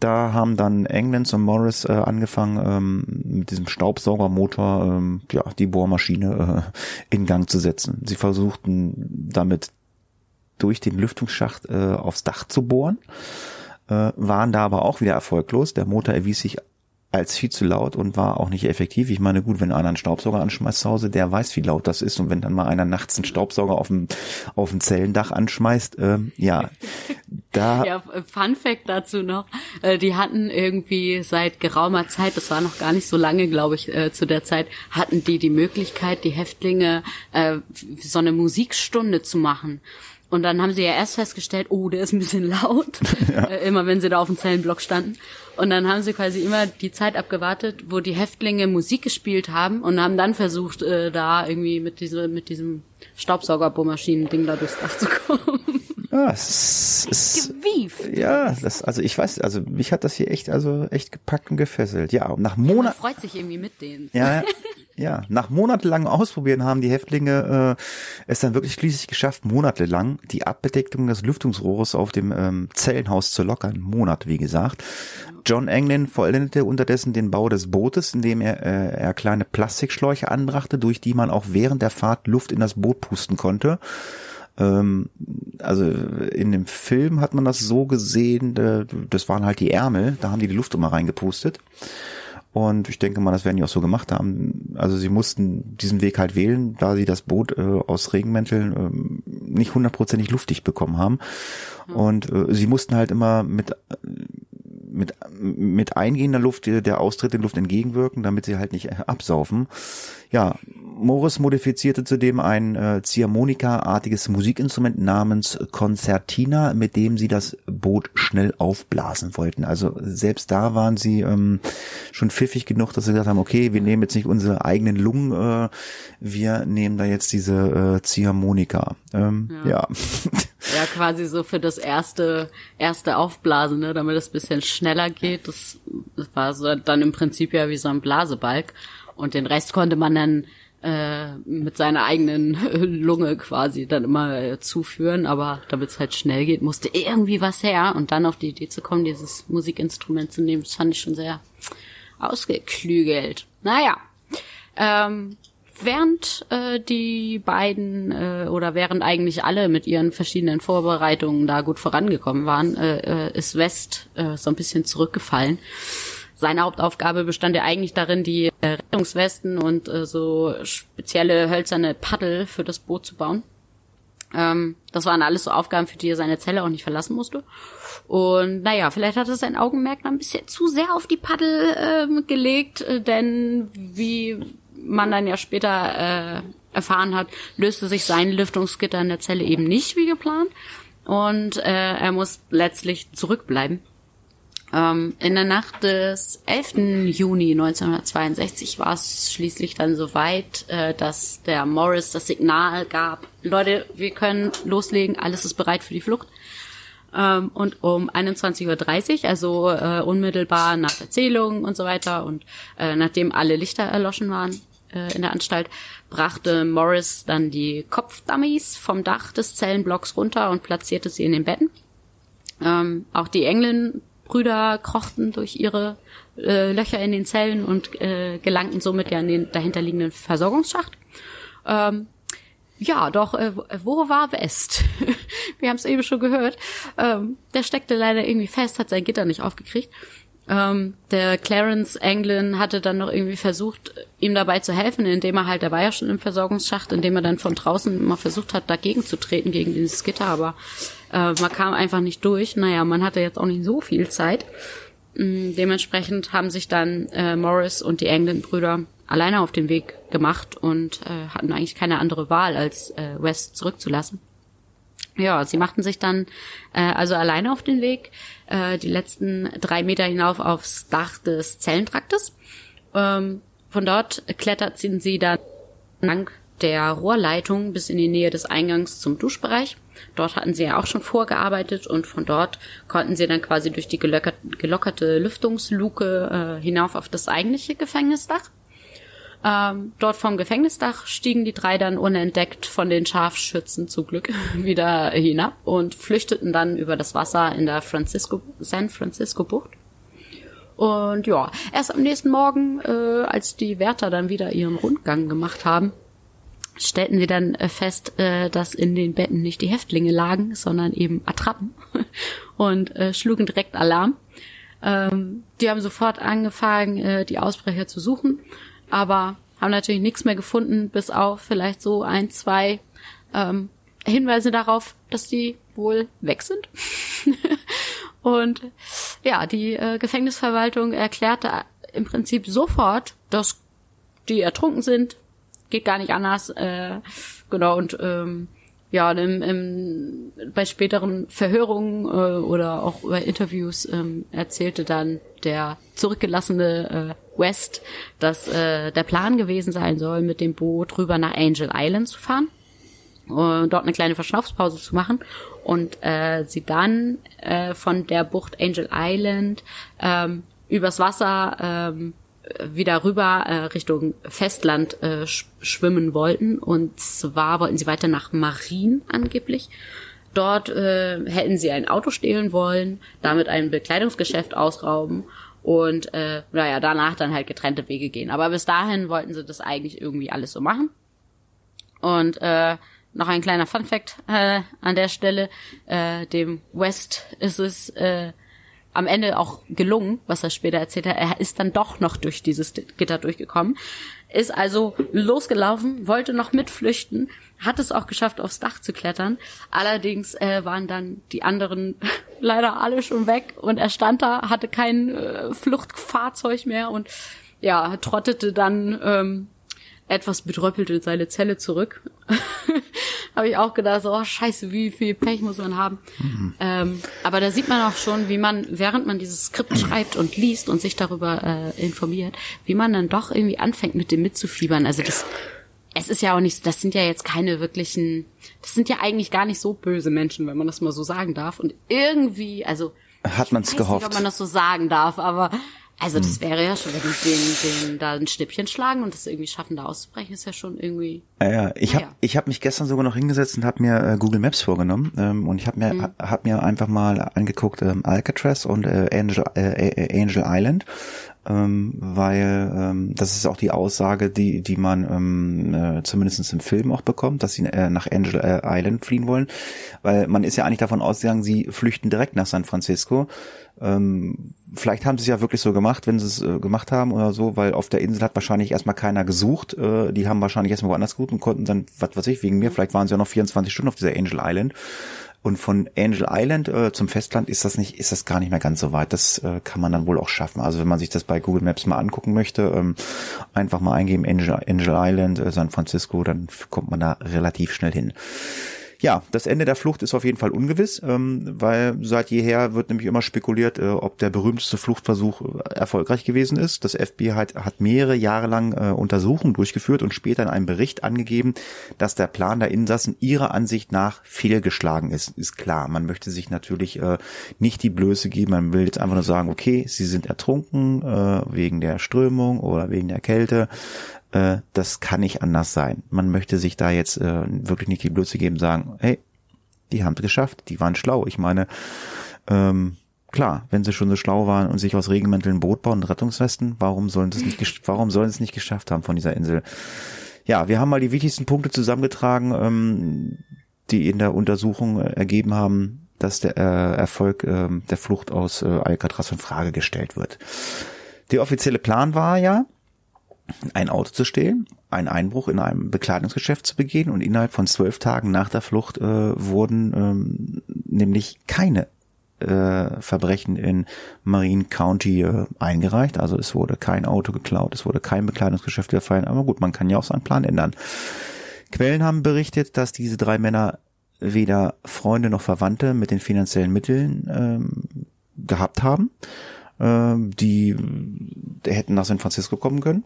da haben dann Englands und Morris äh, angefangen, ähm, mit diesem Staubsaugermotor ähm, ja, die Bohrmaschine äh, in Gang zu setzen. Sie versuchten damit durch den Lüftungsschacht äh, aufs Dach zu bohren, äh, waren da aber auch wieder erfolglos. Der Motor erwies sich als viel zu laut und war auch nicht effektiv. Ich meine, gut, wenn einer einen Staubsauger anschmeißt zu Hause, der weiß, wie laut das ist. Und wenn dann mal einer nachts einen Staubsauger auf dem, auf dem Zellendach anschmeißt, ähm, ja, da. Ja, Fun Fact dazu noch. Äh, die hatten irgendwie seit geraumer Zeit, das war noch gar nicht so lange, glaube ich, äh, zu der Zeit, hatten die die Möglichkeit, die Häftlinge äh, so eine Musikstunde zu machen. Und dann haben sie ja erst festgestellt, oh, der ist ein bisschen laut, ja. äh, immer wenn sie da auf dem Zellenblock standen. Und dann haben sie quasi immer die Zeit abgewartet, wo die Häftlinge Musik gespielt haben und haben dann versucht, äh, da irgendwie mit, diese, mit diesem Staubsaugerbohrmaschinen-Ding da durchs Dach zu kommen. Ja, es ist, Gewieft. Ja, das, also ich weiß, also mich hat das hier echt, also echt gepackt und gefesselt. Ja, nach Monaten. Ja, freut sich irgendwie mit denen. Ja, ja, nach monatelangem Ausprobieren haben die Häftlinge äh, es dann wirklich schließlich geschafft, monatelang die Abbedeckung des Lüftungsrohres auf dem ähm, Zellenhaus zu lockern. Monat, wie gesagt. John Englin vollendete unterdessen den Bau des Bootes, indem er, äh, er kleine Plastikschläuche anbrachte, durch die man auch während der Fahrt Luft in das Boot pusten konnte. Ähm, also in dem Film hat man das so gesehen, äh, das waren halt die Ärmel, da haben die die Luft immer reingepustet. Und ich denke mal, das werden die auch so gemacht haben. Also sie mussten diesen Weg halt wählen, da sie das Boot äh, aus Regenmänteln äh, nicht hundertprozentig luftdicht bekommen haben. Und äh, sie mussten halt immer mit mit, mit eingehender Luft der Austritt in Luft entgegenwirken, damit sie halt nicht absaufen. Ja, Morris modifizierte zudem ein äh, Ziehharmonika-artiges Musikinstrument namens Concertina, mit dem sie das Boot schnell aufblasen wollten. Also selbst da waren sie ähm, schon pfiffig genug, dass sie gesagt haben, okay, wir nehmen jetzt nicht unsere eigenen Lungen, äh, wir nehmen da jetzt diese äh, Ziehharmonika. Ähm, ja. ja. Ja, quasi so für das erste, erste Aufblasen, ne, damit es bisschen schneller geht. Das, war so dann im Prinzip ja wie so ein Blasebalg. Und den Rest konnte man dann äh, mit seiner eigenen Lunge quasi dann immer äh, zuführen, aber damit es halt schnell geht, musste irgendwie was her und dann auf die Idee zu kommen, dieses Musikinstrument zu nehmen, das fand ich schon sehr ausgeklügelt. Naja, ähm, während äh, die beiden äh, oder während eigentlich alle mit ihren verschiedenen Vorbereitungen da gut vorangekommen waren, äh, äh ist West äh, so ein bisschen zurückgefallen seine Hauptaufgabe bestand ja eigentlich darin, die äh, Rettungswesten und äh, so spezielle hölzerne Paddel für das Boot zu bauen. Ähm, das waren alles so Aufgaben, für die er seine Zelle auch nicht verlassen musste. Und naja, vielleicht hat er sein Augenmerk noch ein bisschen zu sehr auf die Paddel ähm, gelegt, äh, denn wie man dann ja später äh, erfahren hat, löste sich sein Lüftungsgitter in der Zelle eben nicht wie geplant. Und äh, er muss letztlich zurückbleiben. Ähm, in der Nacht des 11. Juni 1962 war es schließlich dann soweit, äh, dass der Morris das Signal gab, Leute, wir können loslegen, alles ist bereit für die Flucht. Ähm, und um 21.30 Uhr, also äh, unmittelbar nach Erzählung und so weiter und äh, nachdem alle Lichter erloschen waren äh, in der Anstalt, brachte Morris dann die Kopfdummies vom Dach des Zellenblocks runter und platzierte sie in den Betten. Ähm, auch die Englin Brüder krochten durch ihre äh, Löcher in den Zellen und äh, gelangten somit ja in den dahinterliegenden Versorgungsschacht. Ähm, ja, doch, äh, wo war West? Wir haben es eben schon gehört. Ähm, der steckte leider irgendwie fest, hat sein Gitter nicht aufgekriegt. Ähm, der Clarence Anglin hatte dann noch irgendwie versucht, ihm dabei zu helfen, indem er halt, er war ja schon im Versorgungsschacht, indem er dann von draußen mal versucht hat, dagegen zu treten, gegen dieses Gitter, aber äh, man kam einfach nicht durch. Naja, man hatte jetzt auch nicht so viel Zeit. Ähm, dementsprechend haben sich dann äh, Morris und die Anglin-Brüder alleine auf den Weg gemacht und äh, hatten eigentlich keine andere Wahl, als äh, West zurückzulassen. Ja, sie machten sich dann äh, also alleine auf den Weg, äh, die letzten drei Meter hinauf aufs Dach des Zellentraktes. Ähm, von dort kletterten sie dann lang der Rohrleitung bis in die Nähe des Eingangs zum Duschbereich. Dort hatten sie ja auch schon vorgearbeitet und von dort konnten sie dann quasi durch die gelockerte Lüftungsluke äh, hinauf auf das eigentliche Gefängnisdach. Ähm, dort vom Gefängnisdach stiegen die drei dann unentdeckt von den Scharfschützen zum Glück wieder hinab und flüchteten dann über das Wasser in der Francisco, San Francisco Bucht. Und ja, erst am nächsten Morgen, äh, als die Wärter dann wieder ihren Rundgang gemacht haben, stellten sie dann äh, fest, äh, dass in den Betten nicht die Häftlinge lagen, sondern eben Attrappen und äh, schlugen direkt Alarm. Ähm, die haben sofort angefangen, äh, die Ausbrecher zu suchen aber haben natürlich nichts mehr gefunden, bis auf vielleicht so ein, zwei ähm, Hinweise darauf, dass die wohl weg sind. und ja, die äh, Gefängnisverwaltung erklärte im Prinzip sofort, dass die ertrunken sind. Geht gar nicht anders. Äh, genau, und ähm, ja, im, im, bei späteren Verhörungen äh, oder auch bei Interviews ähm, erzählte dann der zurückgelassene äh, West, dass äh, der Plan gewesen sein soll, mit dem Boot rüber nach Angel Island zu fahren und dort eine kleine Verschnaufspause zu machen und äh, sie dann äh, von der Bucht Angel Island ähm, übers Wasser ähm, wieder rüber äh, Richtung Festland äh, schwimmen wollten. Und zwar wollten sie weiter nach Marien angeblich. Dort äh, hätten sie ein Auto stehlen wollen, damit ein Bekleidungsgeschäft ausrauben und äh, naja, danach dann halt getrennte Wege gehen. Aber bis dahin wollten sie das eigentlich irgendwie alles so machen. Und äh, noch ein kleiner Fun Fact äh, an der Stelle. Äh, dem West ist es äh, am Ende auch gelungen, was er später erzählt hat. Er ist dann doch noch durch dieses Gitter durchgekommen. Ist also losgelaufen, wollte noch mitflüchten, hat es auch geschafft, aufs Dach zu klettern. Allerdings äh, waren dann die anderen leider alle schon weg und er stand da, hatte kein äh, Fluchtfahrzeug mehr und ja, trottete dann ähm, etwas bedröppelt in seine Zelle zurück. Habe ich auch gedacht, so, oh scheiße, wie viel Pech muss man haben. Mhm. Ähm, aber da sieht man auch schon, wie man, während man dieses Skript schreibt und liest und sich darüber äh, informiert, wie man dann doch irgendwie anfängt, mit dem mitzufiebern. Also das, es ist ja auch nicht, das sind ja jetzt keine wirklichen, das sind ja eigentlich gar nicht so böse Menschen, wenn man das mal so sagen darf. Und irgendwie, also hat man es gehofft. Nicht, ob man das so sagen darf, aber also das hm. wäre ja schon, wenn die den, den da ein Schnippchen schlagen und das irgendwie schaffen, da auszubrechen, ist ja schon irgendwie. Ja, ja. ich habe ich hab mich gestern sogar noch hingesetzt und habe mir äh, Google Maps vorgenommen ähm, und ich habe mir hm. hab mir einfach mal angeguckt ähm, Alcatraz und äh, Angel äh, Angel Island, ähm, weil ähm, das ist auch die Aussage, die die man ähm, äh, zumindest im Film auch bekommt, dass sie äh, nach Angel äh, Island fliehen wollen, weil man ist ja eigentlich davon ausgegangen, sie flüchten direkt nach San Francisco ähm, vielleicht haben sie es ja wirklich so gemacht, wenn sie es äh, gemacht haben oder so, weil auf der Insel hat wahrscheinlich erstmal keiner gesucht. Äh, die haben wahrscheinlich erstmal woanders gesucht und konnten dann, was weiß ich, wegen mir, vielleicht waren sie ja noch 24 Stunden auf dieser Angel Island. Und von Angel Island äh, zum Festland ist das nicht, ist das gar nicht mehr ganz so weit. Das äh, kann man dann wohl auch schaffen. Also wenn man sich das bei Google Maps mal angucken möchte, ähm, einfach mal eingeben Angel, Angel Island, äh, San Francisco, dann kommt man da relativ schnell hin. Ja, das Ende der Flucht ist auf jeden Fall ungewiss, ähm, weil seit jeher wird nämlich immer spekuliert, äh, ob der berühmteste Fluchtversuch äh, erfolgreich gewesen ist. Das FBI hat, hat mehrere Jahre lang äh, Untersuchungen durchgeführt und später in einem Bericht angegeben, dass der Plan der Insassen ihrer Ansicht nach fehlgeschlagen ist. Ist klar, man möchte sich natürlich äh, nicht die Blöße geben, man will jetzt einfach nur sagen, okay, sie sind ertrunken äh, wegen der Strömung oder wegen der Kälte äh, das kann nicht anders sein. Man möchte sich da jetzt äh, wirklich nicht die Blöße geben, sagen, hey, die haben es geschafft, die waren schlau. Ich meine, ähm, klar, wenn sie schon so schlau waren und sich aus Regenmänteln ein Boot bauen und Rettungswesten, warum sollen sie es nicht, warum sollen sie es nicht geschafft haben von dieser Insel? Ja, wir haben mal die wichtigsten Punkte zusammengetragen, ähm, die in der Untersuchung äh, ergeben haben, dass der äh, Erfolg äh, der Flucht aus äh, Alcatraz in Frage gestellt wird. Der offizielle Plan war ja, ein Auto zu stehlen, einen Einbruch in einem Bekleidungsgeschäft zu begehen und innerhalb von zwölf Tagen nach der Flucht äh, wurden ähm, nämlich keine äh, Verbrechen in Marine County äh, eingereicht. Also es wurde kein Auto geklaut, es wurde kein Bekleidungsgeschäft überfallen. Aber gut, man kann ja auch seinen Plan ändern. Quellen haben berichtet, dass diese drei Männer weder Freunde noch Verwandte mit den finanziellen Mitteln ähm, gehabt haben, äh, die hätten nach San Francisco kommen können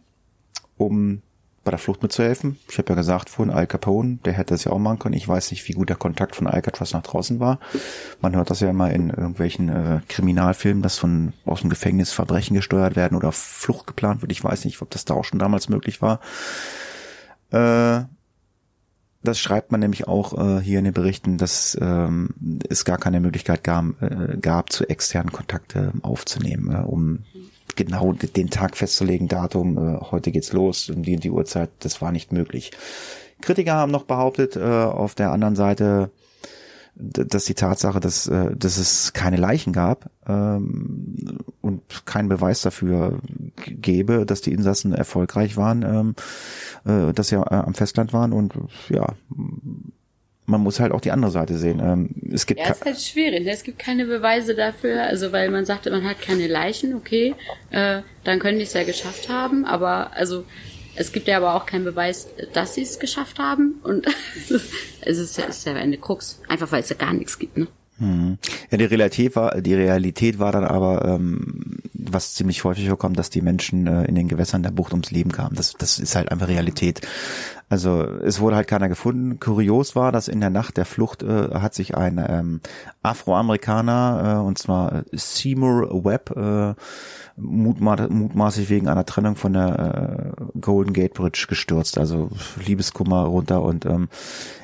um bei der Flucht mitzuhelfen. Ich habe ja gesagt vorhin, Al Capone, der hätte das ja auch machen können. Ich weiß nicht, wie gut der Kontakt von Alcatraz nach draußen war. Man hört das ja immer in irgendwelchen äh, Kriminalfilmen, dass von aus dem Gefängnis Verbrechen gesteuert werden oder Flucht geplant wird. Ich weiß nicht, ob das da auch schon damals möglich war. Äh, das schreibt man nämlich auch äh, hier in den Berichten, dass ähm, es gar keine Möglichkeit gab, äh, gab zu externen Kontakte aufzunehmen, äh, um genau den Tag festzulegen, Datum, äh, heute geht's los, um die die Uhrzeit, das war nicht möglich. Kritiker haben noch behauptet, äh, auf der anderen Seite, dass die Tatsache, dass, äh, dass es keine Leichen gab ähm, und keinen Beweis dafür gäbe, dass die Insassen erfolgreich waren, ähm, äh, dass sie am Festland waren und ja, man muss halt auch die andere Seite sehen. Ähm, es gibt ja, ist halt schwierig. Es gibt keine Beweise dafür. Also weil man sagte, man hat keine Leichen, okay, äh, dann können die es ja geschafft haben. Aber also es gibt ja aber auch keinen Beweis, dass sie es geschafft haben. Und es ist ja, ist ja eine Krux. Einfach weil es ja gar nichts gibt, ne? Hm. Ja, die Realität war, die Realität war dann aber, ähm, was ziemlich häufig vorkommt, dass die Menschen äh, in den Gewässern der Bucht ums Leben kamen. Das, das ist halt einfach Realität. Also es wurde halt keiner gefunden. Kurios war, dass in der Nacht der Flucht äh, hat sich ein ähm, Afroamerikaner, äh, und zwar Seymour Webb, äh, mutma mutmaßlich wegen einer Trennung von der äh, Golden Gate Bridge gestürzt. Also Liebeskummer runter und ähm,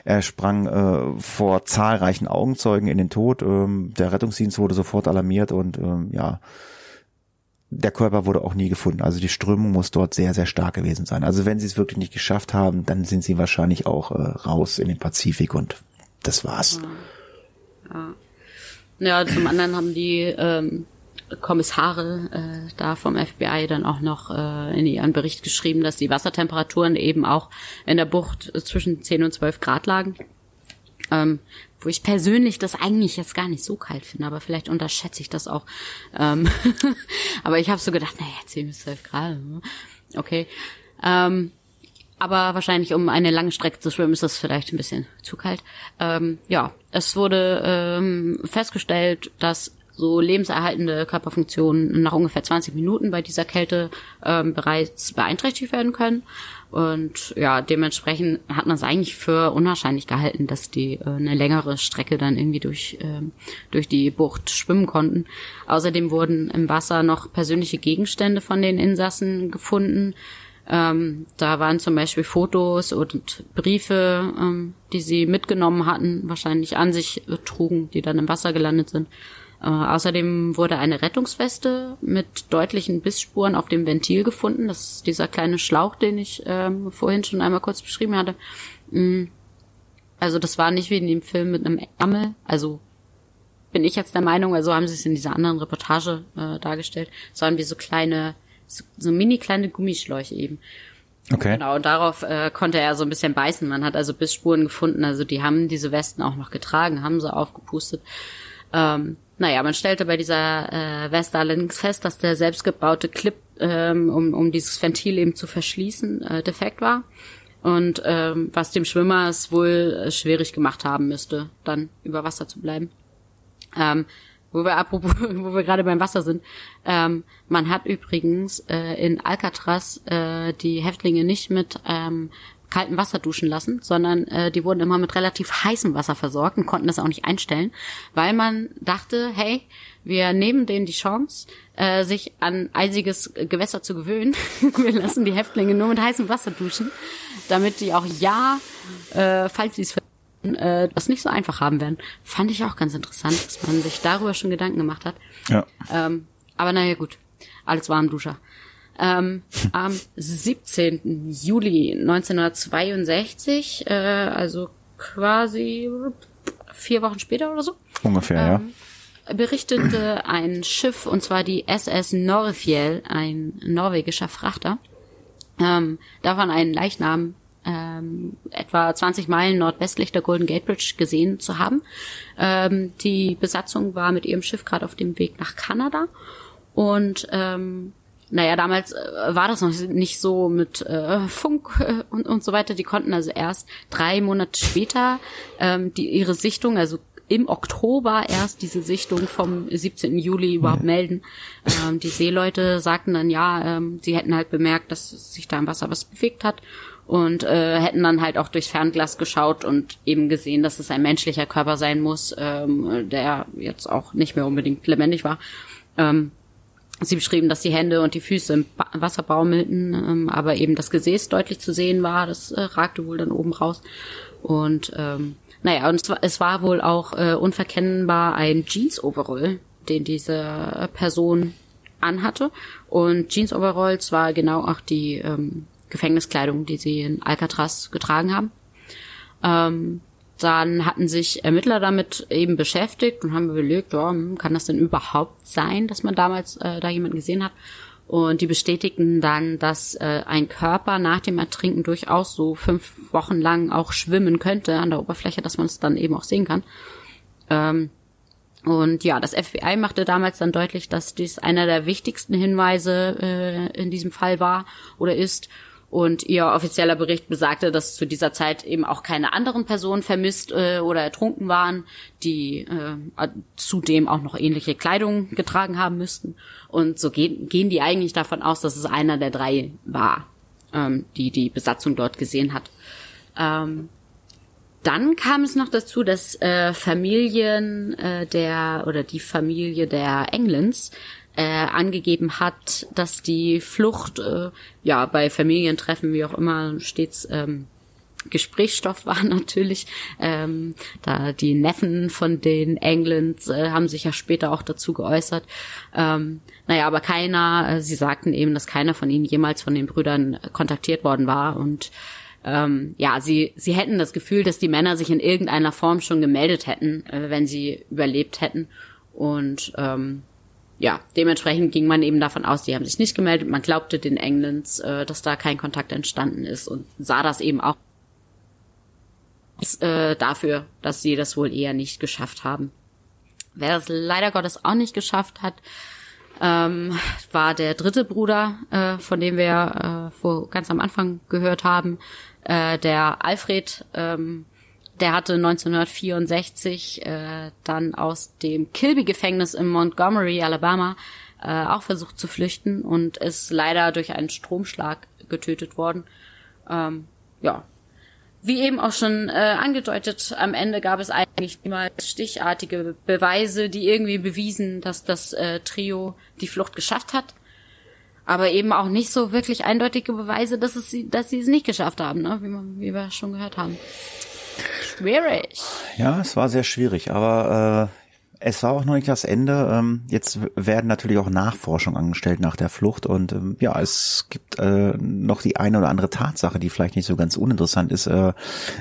er sprang äh, vor zahlreichen Augenzeugen in den Tod. Ähm, der Rettungsdienst wurde sofort alarmiert und ähm, ja, der Körper wurde auch nie gefunden. Also die Strömung muss dort sehr, sehr stark gewesen sein. Also wenn sie es wirklich nicht geschafft haben, dann sind sie wahrscheinlich auch äh, raus in den Pazifik und das war's. Ja, ja zum anderen haben die ähm, Kommissare äh, da vom FBI dann auch noch äh, in ihren Bericht geschrieben, dass die Wassertemperaturen eben auch in der Bucht zwischen 10 und 12 Grad lagen. Ähm, wo ich persönlich das eigentlich jetzt gar nicht so kalt finde, aber vielleicht unterschätze ich das auch. Ähm aber ich habe so gedacht, naja, 10 bis 12 Grad, ne? okay. Ähm, aber wahrscheinlich, um eine lange Strecke zu schwimmen, ist das vielleicht ein bisschen zu kalt. Ähm, ja, es wurde ähm, festgestellt, dass so lebenserhaltende Körperfunktionen nach ungefähr 20 Minuten bei dieser Kälte ähm, bereits beeinträchtigt werden können. Und ja, dementsprechend hat man es eigentlich für unwahrscheinlich gehalten, dass die äh, eine längere Strecke dann irgendwie durch, äh, durch die Bucht schwimmen konnten. Außerdem wurden im Wasser noch persönliche Gegenstände von den Insassen gefunden. Ähm, da waren zum Beispiel Fotos und Briefe, ähm, die sie mitgenommen hatten, wahrscheinlich an sich äh, trugen, die dann im Wasser gelandet sind. Äh, außerdem wurde eine Rettungsweste mit deutlichen Bissspuren auf dem Ventil gefunden. Das ist dieser kleine Schlauch, den ich ähm, vorhin schon einmal kurz beschrieben hatte. Mm. Also das war nicht wie in dem Film mit einem Ärmel. Also bin ich jetzt der Meinung, also haben sie es in dieser anderen Reportage äh, dargestellt, sondern wie so kleine, so, so mini kleine Gummischläuche eben. Okay. Genau, und darauf äh, konnte er so ein bisschen beißen. Man hat also Bissspuren gefunden. Also die haben diese Westen auch noch getragen, haben sie aufgepustet. Ähm, naja, man stellte bei dieser äh, Weste allerdings fest, dass der selbstgebaute Clip, ähm, um, um dieses Ventil eben zu verschließen, äh, defekt war. Und ähm, was dem Schwimmer es wohl äh, schwierig gemacht haben müsste, dann über Wasser zu bleiben. Ähm, wo wir apropos, wo wir gerade beim Wasser sind, ähm, man hat übrigens äh, in Alcatraz äh, die Häftlinge nicht mit ähm, kaltem Wasser duschen lassen, sondern äh, die wurden immer mit relativ heißem Wasser versorgt und konnten das auch nicht einstellen, weil man dachte, hey, wir nehmen denen die Chance, äh, sich an eisiges Gewässer zu gewöhnen. wir lassen die Häftlinge nur mit heißem Wasser duschen, damit die auch ja, äh, falls sie es äh, das nicht so einfach haben werden. Fand ich auch ganz interessant, dass man sich darüber schon Gedanken gemacht hat. Ja. Ähm, aber naja, gut. Alles Warmduscher. Ähm, am 17. Juli 1962, äh, also quasi vier Wochen später oder so, Ungefähr, ähm, berichtete ein Schiff, und zwar die SS Norefjell, ein norwegischer Frachter, ähm, davon einen Leichnam ähm, etwa 20 Meilen nordwestlich der Golden Gate Bridge gesehen zu haben. Ähm, die Besatzung war mit ihrem Schiff gerade auf dem Weg nach Kanada und ähm, naja, damals äh, war das noch nicht so mit äh, Funk äh, und, und so weiter. Die konnten also erst drei Monate später ähm, die ihre Sichtung, also im Oktober erst diese Sichtung vom 17. Juli überhaupt melden. Ähm, die Seeleute sagten dann ja, ähm, sie hätten halt bemerkt, dass sich da im Wasser was bewegt hat und äh, hätten dann halt auch durchs Fernglas geschaut und eben gesehen, dass es ein menschlicher Körper sein muss, ähm, der jetzt auch nicht mehr unbedingt lebendig war. Ähm, Sie beschrieben, dass die Hände und die Füße im Wasser baumelten, ähm, aber eben das Gesäß deutlich zu sehen war. Das äh, ragte wohl dann oben raus. Und ähm, naja, und es war, es war wohl auch äh, unverkennbar ein Jeans-Overall, den diese Person anhatte. Und Jeans-Overalls war genau auch die ähm, Gefängniskleidung, die sie in Alcatraz getragen haben. Ähm, dann hatten sich Ermittler damit eben beschäftigt und haben überlegt, ja, hm, kann das denn überhaupt sein, dass man damals äh, da jemanden gesehen hat? Und die bestätigten dann, dass äh, ein Körper nach dem Ertrinken durchaus so fünf Wochen lang auch schwimmen könnte an der Oberfläche, dass man es dann eben auch sehen kann. Ähm, und ja, das FBI machte damals dann deutlich, dass dies einer der wichtigsten Hinweise äh, in diesem Fall war oder ist und ihr offizieller Bericht besagte, dass zu dieser Zeit eben auch keine anderen Personen vermisst äh, oder ertrunken waren, die äh, zudem auch noch ähnliche Kleidung getragen haben müssten. Und so gehen, gehen die eigentlich davon aus, dass es einer der drei war, ähm, die die Besatzung dort gesehen hat. Ähm, dann kam es noch dazu, dass äh, Familien äh, der oder die Familie der Englands äh, angegeben hat, dass die Flucht äh, ja bei Familientreffen wie auch immer stets ähm, Gesprächsstoff war natürlich. Ähm, da die Neffen von den Englands äh, haben sich ja später auch dazu geäußert. Ähm, naja, aber keiner, äh, sie sagten eben, dass keiner von ihnen jemals von den Brüdern kontaktiert worden war und ähm, ja, sie, sie hätten das Gefühl, dass die Männer sich in irgendeiner Form schon gemeldet hätten, äh, wenn sie überlebt hätten. Und ähm, ja, dementsprechend ging man eben davon aus, die haben sich nicht gemeldet. Man glaubte den Englands, äh, dass da kein Kontakt entstanden ist und sah das eben auch äh, dafür, dass sie das wohl eher nicht geschafft haben. Wer das leider Gottes auch nicht geschafft hat, ähm, war der dritte Bruder, äh, von dem wir äh, vor ganz am Anfang gehört haben, äh, der Alfred. Ähm, der hatte 1964 äh, dann aus dem Kilby-Gefängnis in Montgomery, Alabama, äh, auch versucht zu flüchten und ist leider durch einen Stromschlag getötet worden. Ähm, ja, wie eben auch schon äh, angedeutet, am Ende gab es eigentlich niemals stichartige Beweise, die irgendwie bewiesen, dass das äh, Trio die Flucht geschafft hat. Aber eben auch nicht so wirklich eindeutige Beweise, dass, es, dass sie es nicht geschafft haben, ne? wie, man, wie wir schon gehört haben. Schwierig. Ja, es war sehr schwierig, aber äh, es war auch noch nicht das Ende. Ähm, jetzt werden natürlich auch Nachforschungen angestellt nach der Flucht und ähm, ja, es gibt äh, noch die eine oder andere Tatsache, die vielleicht nicht so ganz uninteressant ist, äh,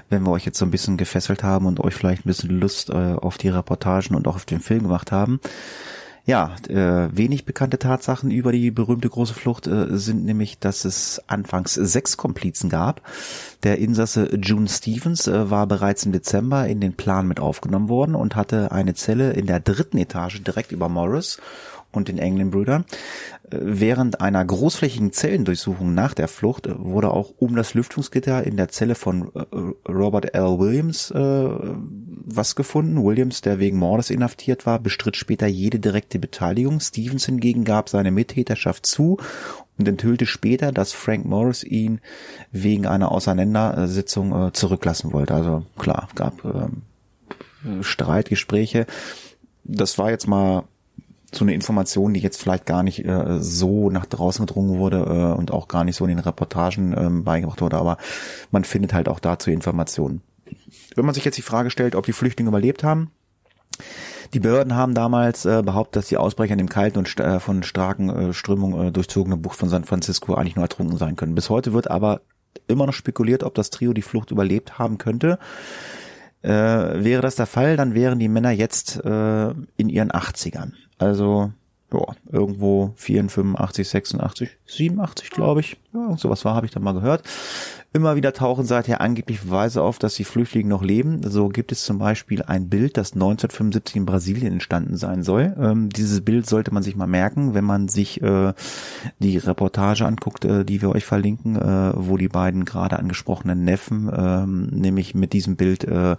wenn wir euch jetzt so ein bisschen gefesselt haben und euch vielleicht ein bisschen Lust äh, auf die Reportagen und auch auf den Film gemacht haben. Ja, äh, wenig bekannte Tatsachen über die berühmte große Flucht äh, sind nämlich, dass es anfangs sechs Komplizen gab. Der Insasse June Stevens äh, war bereits im Dezember in den Plan mit aufgenommen worden und hatte eine Zelle in der dritten Etage direkt über Morris und den England-Brüdern. Während einer großflächigen Zellendurchsuchung nach der Flucht wurde auch um das Lüftungsgitter in der Zelle von äh, Robert L. Williams äh, was gefunden. Williams, der wegen Mordes inhaftiert war, bestritt später jede direkte Beteiligung. Stevens hingegen gab seine Mittäterschaft zu und enthüllte später, dass Frank Morris ihn wegen einer Auseinandersetzung äh, zurücklassen wollte. Also klar, gab äh, Streitgespräche. Das war jetzt mal so eine Information, die jetzt vielleicht gar nicht äh, so nach draußen gedrungen wurde äh, und auch gar nicht so in den Reportagen äh, beigebracht wurde, aber man findet halt auch dazu Informationen. Wenn man sich jetzt die Frage stellt, ob die Flüchtlinge überlebt haben, die Behörden haben damals äh, behauptet, dass die Ausbrecher in dem kalten und äh, von starken äh, Strömungen äh, durchzogene Bucht von San Francisco eigentlich nur ertrunken sein können. Bis heute wird aber immer noch spekuliert, ob das Trio die Flucht überlebt haben könnte. Äh, wäre das der Fall, dann wären die Männer jetzt äh, in ihren 80ern. Also, ja, irgendwo 84, 86, 87, glaube ich. Ja, sowas war, habe ich da mal gehört. Immer wieder tauchen seither angeblich Beweise auf, dass die Flüchtlinge noch leben. So gibt es zum Beispiel ein Bild, das 1975 in Brasilien entstanden sein soll. Ähm, dieses Bild sollte man sich mal merken, wenn man sich äh, die Reportage anguckt, äh, die wir euch verlinken, äh, wo die beiden gerade angesprochenen Neffen, ähm, nämlich mit diesem Bild äh,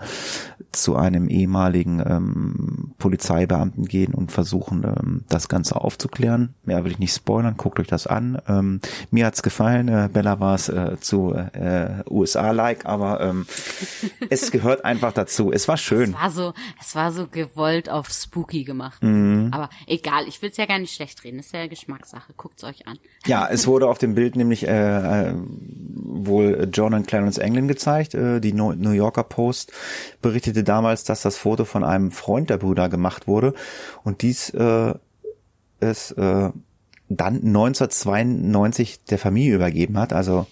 zu einem ehemaligen ähm, Polizeibeamten gehen und versuchen, ähm, das Ganze aufzuklären. Mehr will ich nicht spoilern, guckt euch das an. Ähm, mir hat's gefallen, äh, Bella war es äh, zu äh, USA-like, aber ähm, es gehört einfach dazu. Es war schön. Es war so, es war so gewollt auf spooky gemacht. Mhm. Aber egal, ich will es ja gar nicht schlecht reden. Das ist ja Geschmackssache. Guckt's euch an. Ja, es wurde auf dem Bild nämlich äh, äh, wohl John und Clarence England gezeigt. Äh, die New Yorker Post berichtete damals, dass das Foto von einem Freund der Brüder gemacht wurde und dies äh, es äh, dann 1992 der Familie übergeben hat. Also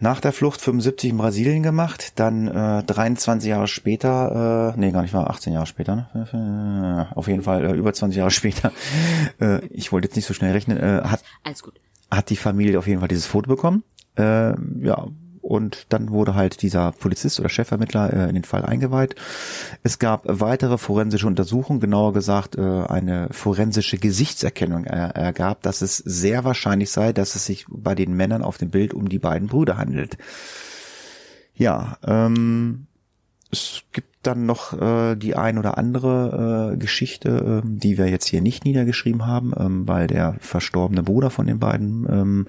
nach der Flucht 75 in Brasilien gemacht, dann äh, 23 Jahre später, äh, nee, gar nicht mal 18 Jahre später, ne? auf jeden Fall äh, über 20 Jahre später, äh, ich wollte jetzt nicht so schnell rechnen, äh, hat, hat die Familie auf jeden Fall dieses Foto bekommen. Äh, ja, und dann wurde halt dieser Polizist oder Chefvermittler äh, in den Fall eingeweiht. Es gab weitere forensische Untersuchungen, genauer gesagt äh, eine forensische Gesichtserkennung äh, ergab, dass es sehr wahrscheinlich sei, dass es sich bei den Männern auf dem Bild um die beiden Brüder handelt. Ja, ähm, es gibt dann noch äh, die ein oder andere äh, Geschichte, äh, die wir jetzt hier nicht niedergeschrieben haben, ähm, weil der verstorbene Bruder von den beiden ähm,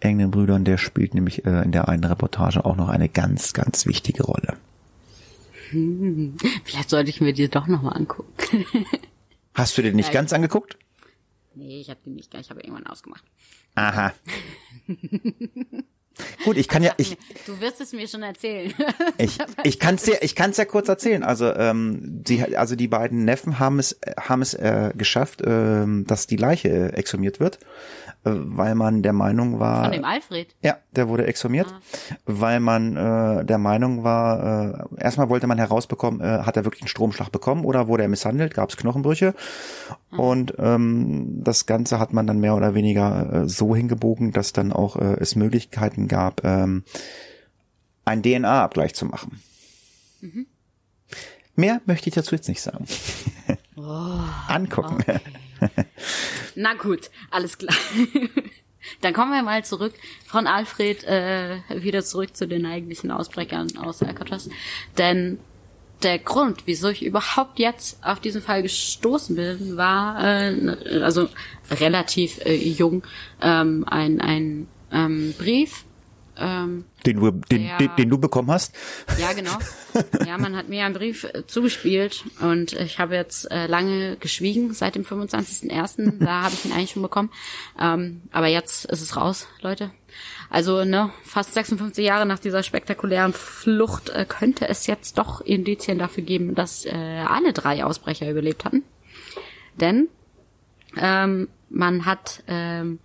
engen Brüdern, der spielt nämlich äh, in der einen Reportage auch noch eine ganz, ganz wichtige Rolle. Hm, vielleicht sollte ich mir die doch nochmal angucken. Hast du den nicht ja, ganz angeguckt? Nee, ich habe den nicht, ich habe irgendwann ausgemacht. Aha. Gut, ich kann ja, ich, Du wirst es mir schon erzählen. ich, ich kann es ja, ich kann es ja kurz erzählen. Also, ähm, die, also die beiden Neffen haben es, haben es äh, geschafft, ähm, dass die Leiche äh, exhumiert wird, äh, weil man der Meinung war. Von dem Alfred. Ja, der wurde exhumiert, weil man äh, der Meinung war, äh, erstmal wollte man herausbekommen, äh, hat er wirklich einen Stromschlag bekommen oder wurde er misshandelt, gab es Knochenbrüche. Und ähm, das Ganze hat man dann mehr oder weniger äh, so hingebogen, dass dann auch äh, es Möglichkeiten gab, ähm, einen DNA-Abgleich zu machen. Mehr möchte ich dazu jetzt nicht sagen. Angucken. Na gut, alles klar. Dann kommen wir mal zurück von Alfred äh, wieder zurück zu den eigentlichen Ausbrechern aus Alcatraz. Denn der Grund, wieso ich überhaupt jetzt auf diesen Fall gestoßen bin, war äh, also relativ äh, jung ähm, ein ein ähm, Brief. Ähm, Den du, den, Ja. den, den du bekommen hast. ja, genau. Ja, man hat mir einen Brief äh, zugespielt und ich habe jetzt äh, lange geschwiegen seit dem 25.01. Da habe ich ihn eigentlich schon bekommen. Ähm, aber jetzt ist es raus, Leute. Also, ne, fast 56 Jahre nach dieser spektakulären Flucht äh, könnte es jetzt doch Indizien dafür geben, dass äh, alle drei Ausbrecher überlebt hatten. Denn ähm, man hat ähm,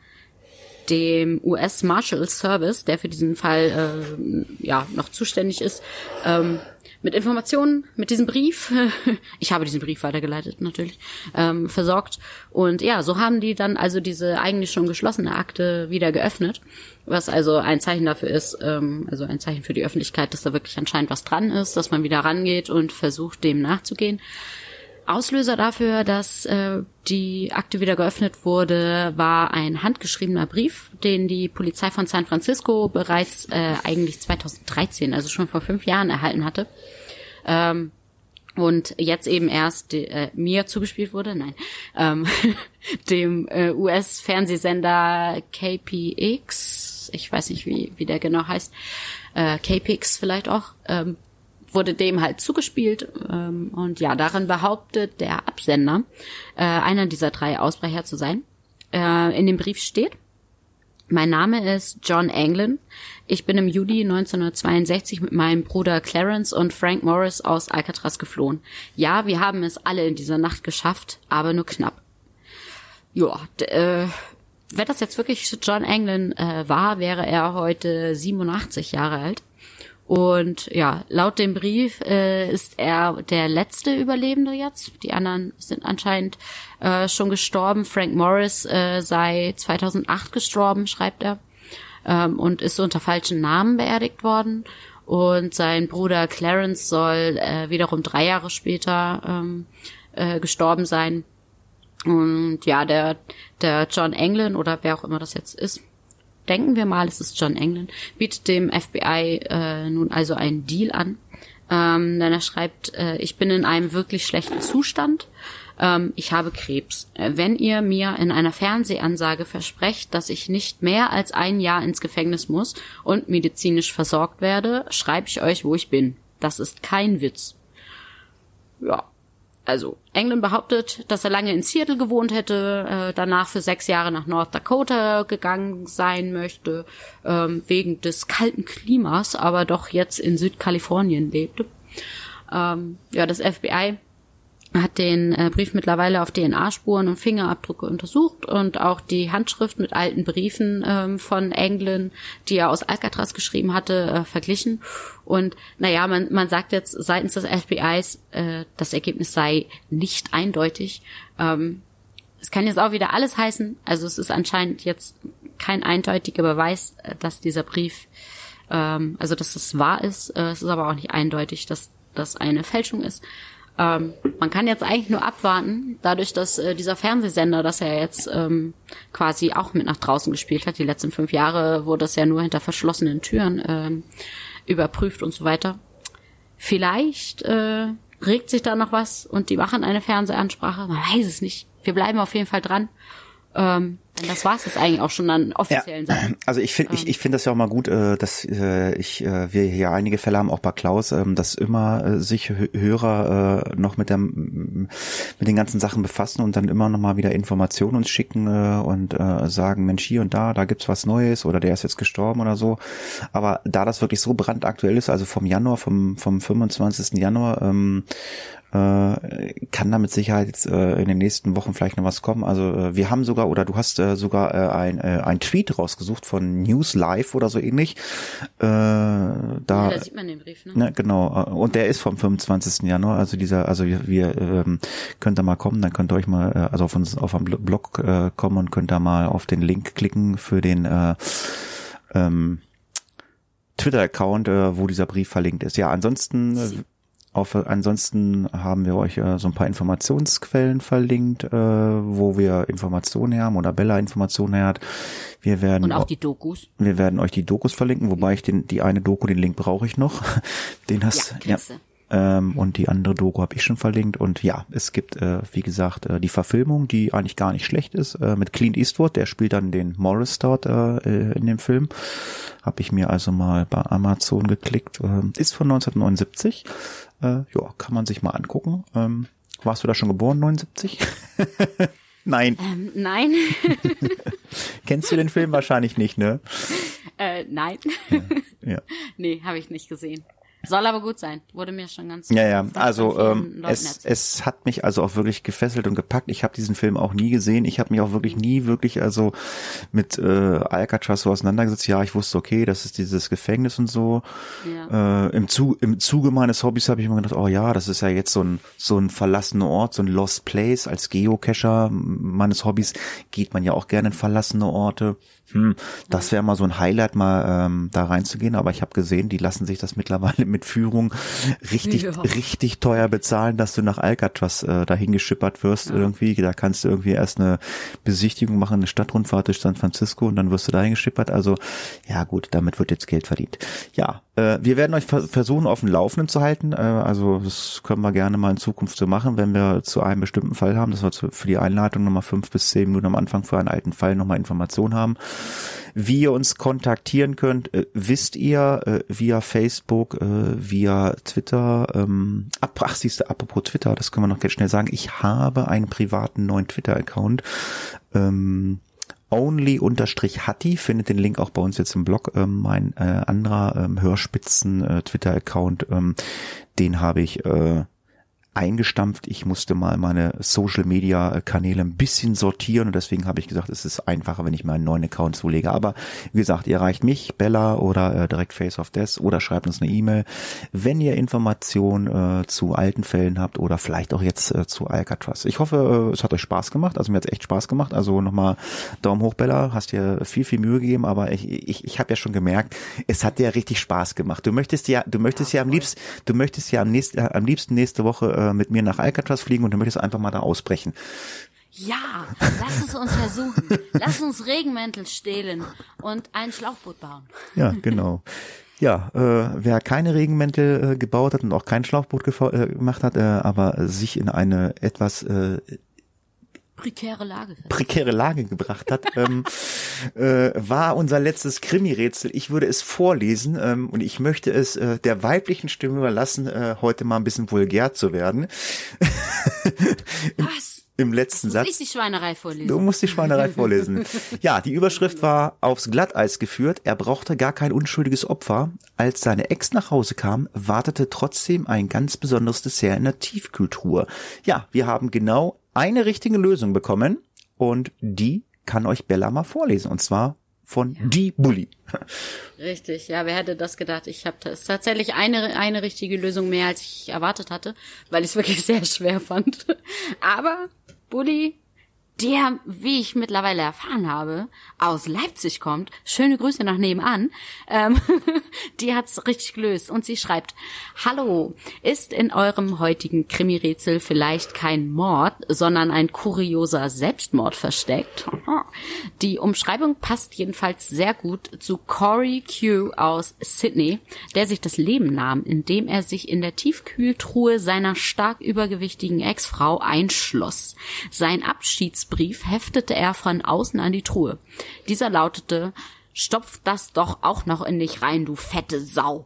dem US Marshal Service, der für diesen Fall ähm, ja noch zuständig ist, ähm, mit Informationen, mit diesem Brief, ich habe diesen Brief weitergeleitet natürlich, ähm, versorgt. Und ja, so haben die dann also diese eigentlich schon geschlossene Akte wieder geöffnet, was also ein Zeichen dafür ist, ähm, also ein Zeichen für die Öffentlichkeit, dass da wirklich anscheinend was dran ist, dass man wieder rangeht und versucht, dem nachzugehen. Auslöser dafür, dass äh, die Akte wieder geöffnet wurde, war ein handgeschriebener Brief, den die Polizei von San Francisco bereits äh, eigentlich 2013, also schon vor fünf Jahren erhalten hatte. Ähm, und jetzt eben erst äh, mir zugespielt wurde, nein, ähm, dem äh, US-Fernsehsender KPX, ich weiß nicht, wie, wie der genau heißt, äh, KPX vielleicht auch, ähm, wurde dem halt zugespielt ähm, und ja, darin behauptet der Absender, äh, einer dieser drei Ausbrecher zu sein. Äh, in dem Brief steht, mein Name ist John Anglin. Ich bin im Juli 1962 mit meinem Bruder Clarence und Frank Morris aus Alcatraz geflohen. Ja, wir haben es alle in dieser Nacht geschafft, aber nur knapp. Ja, äh, wenn das jetzt wirklich John Anglin äh, war, wäre er heute 87 Jahre alt. Und ja, laut dem Brief äh, ist er der letzte Überlebende jetzt. Die anderen sind anscheinend äh, schon gestorben. Frank Morris äh, sei 2008 gestorben, schreibt er, ähm, und ist unter falschen Namen beerdigt worden. Und sein Bruder Clarence soll äh, wiederum drei Jahre später ähm, äh, gestorben sein. Und ja, der, der John Anglin oder wer auch immer das jetzt ist, denken wir mal, es ist John Anglin, bietet dem FBI äh, nun also einen Deal an. Ähm, denn er schreibt, äh, ich bin in einem wirklich schlechten Zustand. Ähm, ich habe Krebs. Wenn ihr mir in einer Fernsehansage versprecht, dass ich nicht mehr als ein Jahr ins Gefängnis muss und medizinisch versorgt werde, schreibe ich euch, wo ich bin. Das ist kein Witz. Ja, also England behauptet, dass er lange in Seattle gewohnt hätte, äh, danach für sechs Jahre nach North Dakota gegangen sein möchte, ähm, wegen des kalten Klimas, aber doch jetzt in Südkalifornien lebte. Ähm, ja, das FBI hat den äh, Brief mittlerweile auf DNA-Spuren und Fingerabdrücke untersucht und auch die Handschrift mit alten Briefen ähm, von Anglin, die er aus Alcatraz geschrieben hatte, äh, verglichen. Und naja, man, man sagt jetzt seitens des FBIs, äh, das Ergebnis sei nicht eindeutig. Ähm, es kann jetzt auch wieder alles heißen. Also es ist anscheinend jetzt kein eindeutiger Beweis, äh, dass dieser Brief, ähm, also dass es wahr ist. Äh, es ist aber auch nicht eindeutig, dass das eine Fälschung ist. Ähm, man kann jetzt eigentlich nur abwarten, dadurch, dass äh, dieser Fernsehsender, das er jetzt ähm, quasi auch mit nach draußen gespielt hat, die letzten fünf Jahre wurde das ja nur hinter verschlossenen Türen ähm, überprüft und so weiter. Vielleicht äh, regt sich da noch was und die machen eine Fernsehansprache. Man weiß es nicht. Wir bleiben auf jeden Fall dran. Ähm, Das war es jetzt eigentlich auch schon an offiziellen ja, Sachen. Also ich finde, ich, Ähm. ich finde das ja auch mal gut, äh, dass äh, ich äh, wir hier einige Fälle haben, auch bei Klaus, ähm, dass immer sich Hö- Hörer noch mit der mit den ganzen Sachen befassen und dann immer noch mal wieder Informationen uns schicken und sagen, Mensch, hier und da, da gibt's was Neues oder der ist jetzt gestorben oder so. Aber da das wirklich so brandaktuell ist, also vom Januar, vom vom 25. Januar, ähm, äh, kann da mit Sicherheit jetzt äh, in den nächsten Wochen vielleicht noch was kommen. Also äh, wir haben sogar oder du hast äh, sogar äh, ein, äh, ein Tweet rausgesucht von News Live oder so ähnlich. Äh, da, Ja, da sieht man den Brief, ne? ne, genau. äh, Und der ist vom 25. Januar. Also dieser, also wir, wir ähm, könnt da mal kommen, dann könnt ihr euch mal, äh, also auf uns auf am Blog äh, kommen und könnt da mal auf den Link klicken für den äh, ähm, Twitter-Account, äh, wo dieser Brief verlinkt ist. Ja, ansonsten äh, auf, ansonsten haben wir euch äh, so ein paar Informationsquellen verlinkt, äh, wo wir Informationen haben oder Bella Informationen her hat. Wir werden Und auch au- die Dokus. wir werden euch die Dokus verlinken, wobei ich den die eine Doku, den Link brauche ich noch. Den hast Ja, du. ähm, und die andere Doku habe ich schon verlinkt. Und ja, es gibt, äh, wie gesagt, äh, die Verfilmung, die eigentlich gar nicht schlecht ist, äh, mit Clint Eastwood. Der spielt dann den Morris dort äh, äh, in dem Film. Habe ich mir also mal bei Amazon geklickt. Ähm, ist von 1979. Äh, ja, kann man sich mal angucken. Ähm, warst du da schon geboren, 79? Nein. Ähm, nein, Kennst du den Film wahrscheinlich nicht, ne? äh, nein. Ja. nee, habe ich nicht gesehen. Soll aber gut sein. Wurde mir schon ganz Ja, ja, also ähm, es, erzählt. es hat mich also auch wirklich gefesselt und gepackt. Ich habe diesen Film auch nie gesehen. Ich habe mich auch wirklich nie wirklich also mit äh, Alcatraz so auseinandergesetzt. Ja, ich wusste, okay, das ist dieses Gefängnis und so. Ja. Äh, im, Zu im Zuge meines Hobbys habe ich mir gedacht, oh ja, das ist ja jetzt so ein so ein verlassener Ort, so ein Lost Place. Als Geocacher meines Hobbys geht man ja auch gerne in verlassene Orte. Hm, das wäre mal so ein Highlight, mal ähm, da reinzugehen. Aber ich habe gesehen, die lassen sich das mittlerweile mit Führung richtig, Ja. richtig teuer bezahlen, dass du nach Alcatraz äh, dahin geschippert wirst irgendwie. Da kannst du irgendwie erst eine Besichtigung machen, eine Stadtrundfahrt durch San Francisco und dann wirst du dahin geschippert. Also ja gut, damit wird jetzt Geld verdient. Ja, äh, wir werden euch ver versuchen, auf dem Laufenden zu halten. Äh, also das können wir gerne mal in Zukunft so machen, wenn wir zu einem bestimmten Fall haben, dass wir zu, für die Einleitung nochmal fünf bis zehn Minuten am Anfang für einen alten Fall nochmal Informationen haben. Wie ihr uns kontaktieren könnt, äh, wisst ihr äh, via Facebook, äh, via Twitter. Ähm, ab, ach, siehst du, apropos Twitter, das können wir noch ganz schnell sagen. Ich habe einen privaten neuen Twitter-Account. Ähm, Only-Hatti, findet den Link auch bei uns jetzt im Blog. Ähm, mein äh, anderer ähm, Hörspitzen äh, Twitter-Account, ähm, den habe ich äh, eingestampft. Ich musste mal meine Social Media Kanäle ein bisschen sortieren und deswegen habe ich gesagt, es ist einfacher, wenn ich mir einen neuen Account zulege. Aber wie gesagt, ihr erreicht mich, Bella oder äh, direkt Face of Death oder schreibt uns eine E-Mail, wenn ihr Informationen äh, zu alten Fällen habt oder vielleicht auch jetzt äh, zu Alcatraz. Ich hoffe, äh, es hat euch Spaß gemacht. Also mir hat es echt Spaß gemacht. Also nochmal Daumen hoch, Bella. Hast dir viel, viel Mühe gegeben, aber ich, ich, ich habe ja schon gemerkt, es hat dir richtig Spaß gemacht. Du möchtest ja, du möchtest ja, am liebsten, du möchtest ja am, nächsten, äh, am liebsten nächste Woche äh, mit mir nach Alcatraz fliegen und du möchtest einfach mal da ausbrechen. Ja, lass es uns versuchen. lass uns Regenmäntel stehlen und ein Schlauchboot bauen. Ja, genau. Ja, äh, wer keine Regenmäntel äh, gebaut hat und auch kein Schlauchboot äh, gemacht hat, äh, aber sich in eine etwas äh, Prekäre Lage. prekäre Lage gebracht hat, ähm, äh, war unser letztes Krimi-Rätsel. Ich würde es vorlesen ähm, und ich möchte es äh, der weiblichen Stimme überlassen, äh, heute mal ein bisschen vulgär zu werden. Was? Im letzten Satz. ich die Schweinerei vorlesen? Du musst die Schweinerei vorlesen. Ja, die Überschrift war aufs Glatteis geführt. Er brauchte gar kein unschuldiges Opfer. Als seine Ex nach Hause kam, wartete trotzdem ein ganz besonderes Dessert in der Tiefkühltruhe. Ja, wir haben genau eine richtige Lösung bekommen und die kann euch Bella mal vorlesen und zwar von Die Bully. Richtig, ja, wer hätte das gedacht? Ich habe das tatsächlich eine, eine richtige Lösung mehr, als ich erwartet hatte, weil ich es wirklich sehr schwer fand. Aber Bulli, der, wie ich mittlerweile erfahren habe, aus Leipzig kommt, schöne Grüße nach nebenan, ähm, die hat's richtig gelöst. Und sie schreibt, Hallo, ist in eurem heutigen Krimi-Rätsel vielleicht kein Mord, sondern ein kurioser Selbstmord versteckt? Die Umschreibung passt jedenfalls sehr gut zu Corey Q aus Sydney, der sich das Leben nahm, indem er sich in der Tiefkühltruhe seiner stark übergewichtigen Ex-Frau einschloss. Sein Abschiedsbrief Abschiedsbrief heftete er von außen an die Truhe. Dieser lautete, stopf das doch auch noch in dich rein, du fette Sau.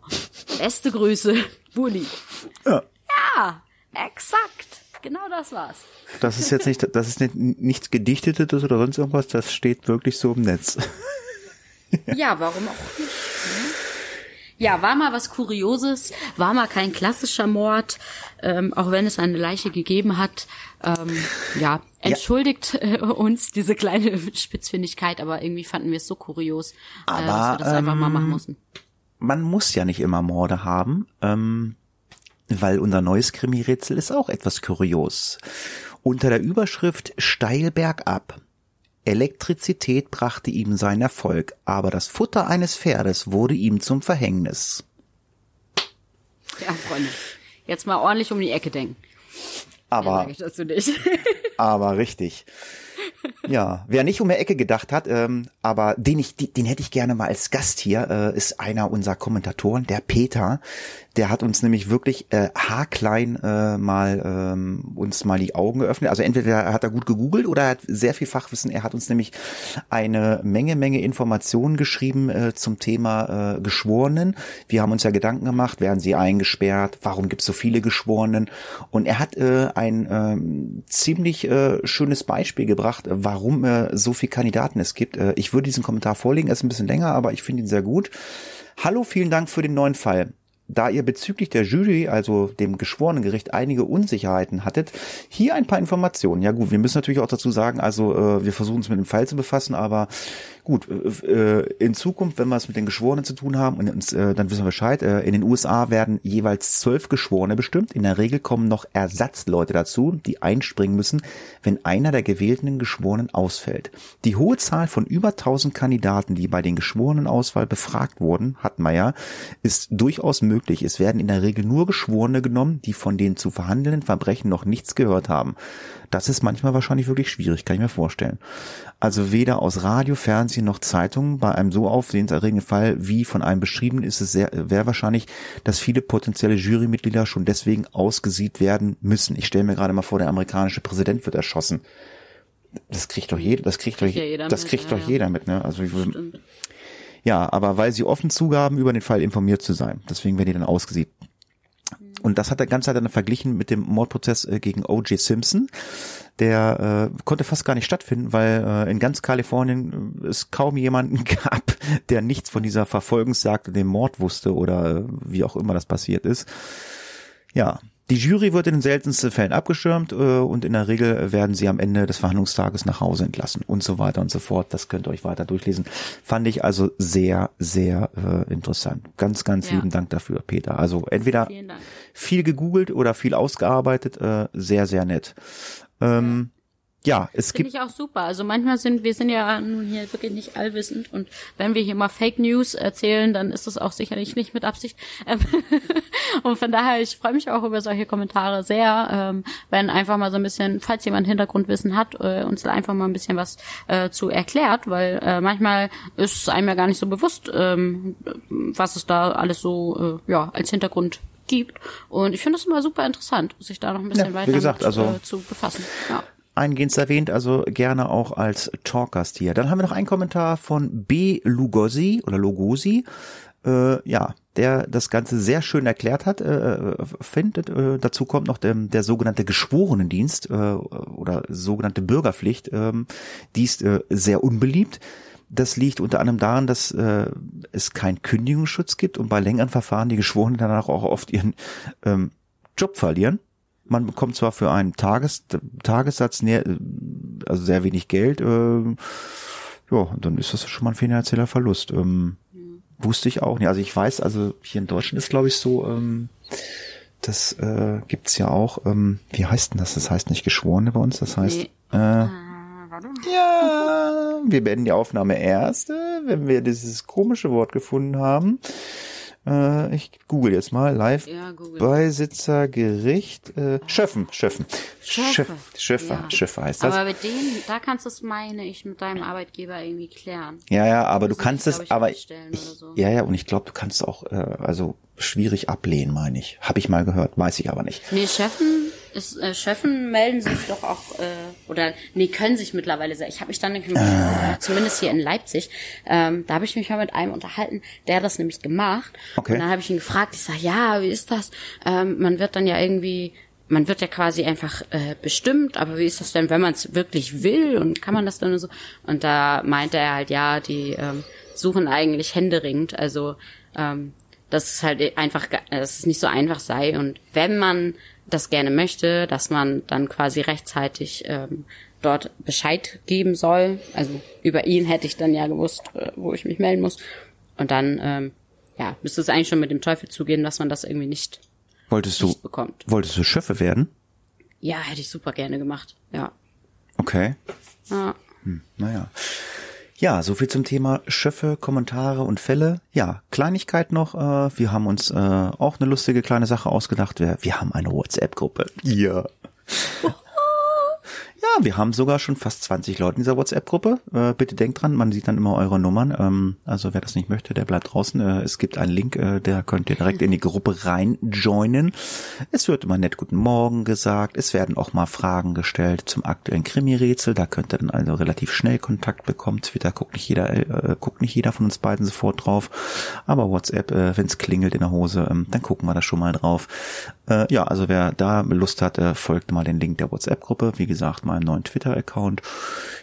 Beste Grüße, Bulli. Ja. Ja, exakt. Genau das war's. Das ist jetzt nicht, das ist nicht, nichts Gedichtetes oder sonst irgendwas, das steht wirklich so im Netz. Ja, warum auch nicht? ne? Ja, war mal was Kurioses, war mal kein klassischer Mord, ähm, auch wenn es eine Leiche gegeben hat. Ähm, ja, entschuldigt äh, uns diese kleine Spitzfindigkeit, aber irgendwie fanden wir es so kurios, äh, dass Aber, wir das einfach mal ähm, machen mussten. Man muss ja nicht immer Morde haben, ähm, weil unser neues Krimi-Rätsel ist auch etwas kurios. Unter der Überschrift Steil bergab. Elektrizität brachte ihm seinen Erfolg, aber das Futter eines Pferdes wurde ihm zum Verhängnis. Ja, Freunde, jetzt mal ordentlich um die Ecke denken. Aber sag ich dazu nicht. Aber richtig. Ja, wer nicht um die Ecke gedacht hat, ähm, aber den ich, den, hätte ich gerne mal als Gast hier, äh, ist einer unserer Kommentatoren, der Peter. Der hat uns nämlich wirklich äh, haarklein äh, mal ähm, uns mal die Augen geöffnet. Also entweder hat er gut gegoogelt oder er hat sehr viel Fachwissen. Er hat uns nämlich eine Menge, Menge Informationen geschrieben äh, zum Thema äh, Geschworenen. Wir haben uns ja Gedanken gemacht, werden sie eingesperrt? Warum gibt es so viele Geschworenen? Und er hat äh, ein ähm, ziemlich äh, schönes Beispiel gebracht, äh, warum äh, so viele Kandidaten es gibt. Äh, ich würde diesen Kommentar vorlegen, er ist ein bisschen länger, aber ich finde ihn sehr gut. Hallo, vielen Dank für den neuen Fall. Da ihr bezüglich der Jury, also dem Geschworenengericht, einige Unsicherheiten hattet, hier ein paar Informationen. Ja gut, wir müssen natürlich auch dazu sagen, also äh, wir versuchen uns mit dem Fall zu befassen, aber gut, äh, in Zukunft, wenn wir es mit den Geschworenen zu tun haben, und uns, äh, dann wissen wir Bescheid, äh, in den USA werden jeweils zwölf Geschworene bestimmt. In der Regel kommen noch Ersatzleute dazu, die einspringen müssen, wenn einer der gewählten Geschworenen ausfällt. Die hohe Zahl von über 1000 Kandidaten, die bei den Geschworenenauswahl befragt wurden, hat ja, ist durchaus möglich. Es werden in der Regel nur Geschworene genommen, die von den zu verhandelnden Verbrechen noch nichts gehört haben. Das ist manchmal wahrscheinlich wirklich schwierig, kann ich mir vorstellen. Also weder aus Radio, Fernsehen noch Zeitungen bei einem so aufsehenserregenden Fall wie von einem beschrieben ist es sehr, sehr wahrscheinlich, dass viele potenzielle Jurymitglieder schon deswegen ausgesieht werden müssen. Ich stelle mir gerade mal vor, der amerikanische Präsident wird erschossen. Das kriegt doch jeder, das kriegt doch, ja jeder das mit, kriegt ja, doch ja. jeder mit, ne? Also ich will, ja, aber weil sie offen zugaben, über den Fall informiert zu sein. Deswegen werden die dann ausgesieht. Und das hat er ganz dann verglichen mit dem Mordprozess äh, gegen O.J. Simpson. Der äh, konnte fast gar nicht stattfinden, weil äh, in ganz Kalifornien äh, es kaum jemanden gab, der nichts von dieser Verfolgungsjagd und dem Mord wusste oder äh, wie auch immer das passiert ist. Ja, die Jury wird in den seltensten Fällen abgeschirmt äh, und in der Regel werden sie am Ende des Verhandlungstages nach Hause entlassen und so weiter und so fort. Das könnt ihr euch weiter durchlesen. Fand ich also sehr, sehr äh, interessant. Ganz, ganz Ja. lieben Dank dafür, Peter. Also entweder viel gegoogelt oder viel ausgearbeitet. Äh, sehr, sehr nett. Ähm, ja, es Finde gibt ich auch super. Also manchmal sind wir sind ja nun hier wirklich nicht allwissend und wenn wir hier mal Fake News erzählen, dann ist das auch sicherlich nicht mit Absicht. Und von daher, ich freue mich auch über solche Kommentare sehr, ähm, wenn einfach mal so ein bisschen, falls jemand Hintergrundwissen hat, äh, uns da einfach mal ein bisschen was äh, zu erklärt, weil äh, manchmal ist einem ja gar nicht so bewusst, ähm, was es da alles so ja als Hintergrund gibt. Und ich finde es immer super interessant, sich da noch ein bisschen Ja, weiter gesagt, mit, also- äh, zu befassen. Ja. eingehend erwähnt, also gerne auch als Talkgast hier. Dann haben wir noch einen Kommentar von B. Lugosi oder Lugosi, äh, ja, der das Ganze sehr schön erklärt hat, äh, findet. Äh, dazu kommt noch der, der sogenannte Geschworenendienst äh, oder sogenannte Bürgerpflicht. Ähm, die ist äh, sehr unbeliebt. Das liegt unter anderem daran, dass äh, es keinen Kündigungsschutz gibt und bei längeren Verfahren die Geschworenen danach auch oft ihren ähm, Job verlieren. Man bekommt zwar für einen Tages, Tagessatz näher, also sehr wenig Geld, äh, ja, und dann ist das schon mal ein finanzieller Verlust. Ähm, Wusste ich auch nicht. Also ich weiß, also hier in Deutschland ist glaube ich so, ähm, das äh, gibt's ja auch, ähm, wie heißt denn das? Das heißt nicht Geschworene bei uns, das heißt, Nee. äh, Äh, warte. ja, wir beenden die Aufnahme erst, äh, wenn wir dieses komische Wort gefunden haben. Äh, ich google jetzt mal live. Ja, Google. Beisitzergericht, äh, Schöffen, Schöffen. Schöffe. Schöff- Schöffer, Ja. Schöffer heißt das. Aber mit denen, da kannst du es, meine ich, mit deinem Arbeitgeber irgendwie klären. ja, ja, aber du Muss ich, kannst es, aber ich, so. ja, ja, und ich glaube, du kannst auch, äh, also schwierig ablehnen, meine ich. Habe ich mal gehört, weiß ich aber nicht. Nee, Chefen, es, äh, Schöffen melden sich doch auch, äh, oder nee, können sich mittlerweile sehr. Ich habe mich dann äh. zumindest hier in Leipzig, ähm, da habe ich mich mal mit einem unterhalten, der hat das nämlich gemacht. Okay. Und dann habe ich ihn gefragt, ich sage, ja, wie ist das? Ähm, man wird dann ja irgendwie man wird ja quasi einfach äh, bestimmt, aber wie ist das denn, wenn man es wirklich will und kann man das dann so? Und da meinte er halt, ja, die ähm, suchen eigentlich händeringend, also ähm, dass es halt einfach, dass es nicht so einfach sei und wenn man das gerne möchte, dass man dann quasi rechtzeitig ähm, dort Bescheid geben soll. Also über ihn hätte ich dann ja gewusst, äh, wo ich mich melden muss. Und dann, ähm, ja, müsste es eigentlich schon mit dem Teufel zugehen, dass man das irgendwie nicht Wolltest du, nicht bekommt. wolltest du Schöffe werden? Ja, hätte ich super gerne gemacht. Ja. Okay. ja. Hm, naja. Ja, so viel zum Thema Schöffe, Kommentare und Fälle. Ja, Kleinigkeit noch. Äh, wir haben uns äh, auch eine lustige kleine Sache ausgedacht. Wir, wir haben eine WhatsApp-Gruppe. Ja. Wir haben sogar schon fast 20 Leute in dieser WhatsApp-Gruppe. Äh, bitte denkt dran, man sieht dann immer eure Nummern. Ähm, also wer das nicht möchte, der bleibt draußen. Äh, es gibt einen Link, äh, der könnt ihr direkt in die Gruppe rein joinen. Es wird immer nett Guten Morgen gesagt. Es werden auch mal Fragen gestellt zum aktuellen Krimi-Rätsel. Da könnt ihr dann also relativ schnell Kontakt bekommen. Twitter guckt nicht jeder, äh, guckt nicht jeder von uns beiden sofort drauf. Aber WhatsApp, äh, wenn es klingelt in der Hose, ähm, dann gucken wir da schon mal drauf. Äh, ja, also wer da Lust hat, äh, folgt mal den Link der WhatsApp-Gruppe. Wie gesagt, meinem neuen Twitter-Account.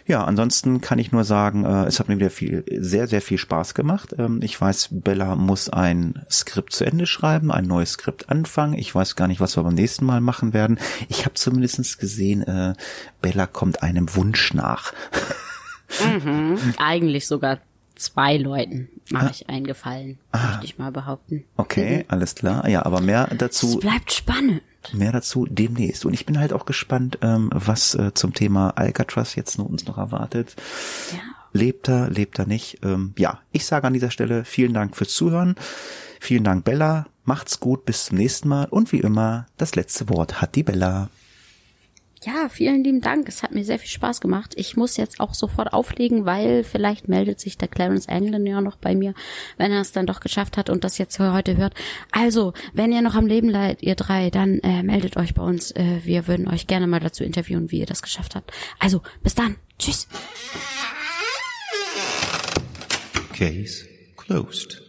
Ja, ansonsten kann ich nur sagen, äh, es hat mir wieder viel, sehr, sehr viel Spaß gemacht. Ähm, ich weiß, Bella muss ein Skript zu Ende schreiben, ein neues Skript anfangen. Ich weiß gar nicht, was wir beim nächsten Mal machen werden. Ich habe zumindestens gesehen, äh, Bella kommt einem Wunsch nach. Mhm. Eigentlich sogar zwei Leuten mache ich einen Gefallen, möchte ich mal behaupten. Okay, alles klar. Ja, aber mehr Es dazu, bleibt spannend. Mehr dazu demnächst. Und ich bin halt auch gespannt, ähm, was äh, zum Thema Alcatraz jetzt noch, uns noch erwartet. Ja. Lebt er, lebt er nicht? Ähm, ja, ich sage an dieser Stelle vielen Dank fürs Zuhören. Vielen Dank, Bella. Macht's gut, bis zum nächsten Mal. Und wie immer, das letzte Wort hat die Bella. Ja, vielen lieben Dank. Es hat mir sehr viel Spaß gemacht. Ich muss jetzt auch sofort auflegen, weil vielleicht meldet sich der Clarence Anglin ja noch bei mir, wenn er es dann doch geschafft hat und das jetzt heute hört. Also, wenn ihr noch am Leben seid, ihr drei, dann äh, meldet euch bei uns. Äh, wir würden euch gerne mal dazu interviewen, wie ihr das geschafft habt. Also, bis dann. Tschüss. Case closed.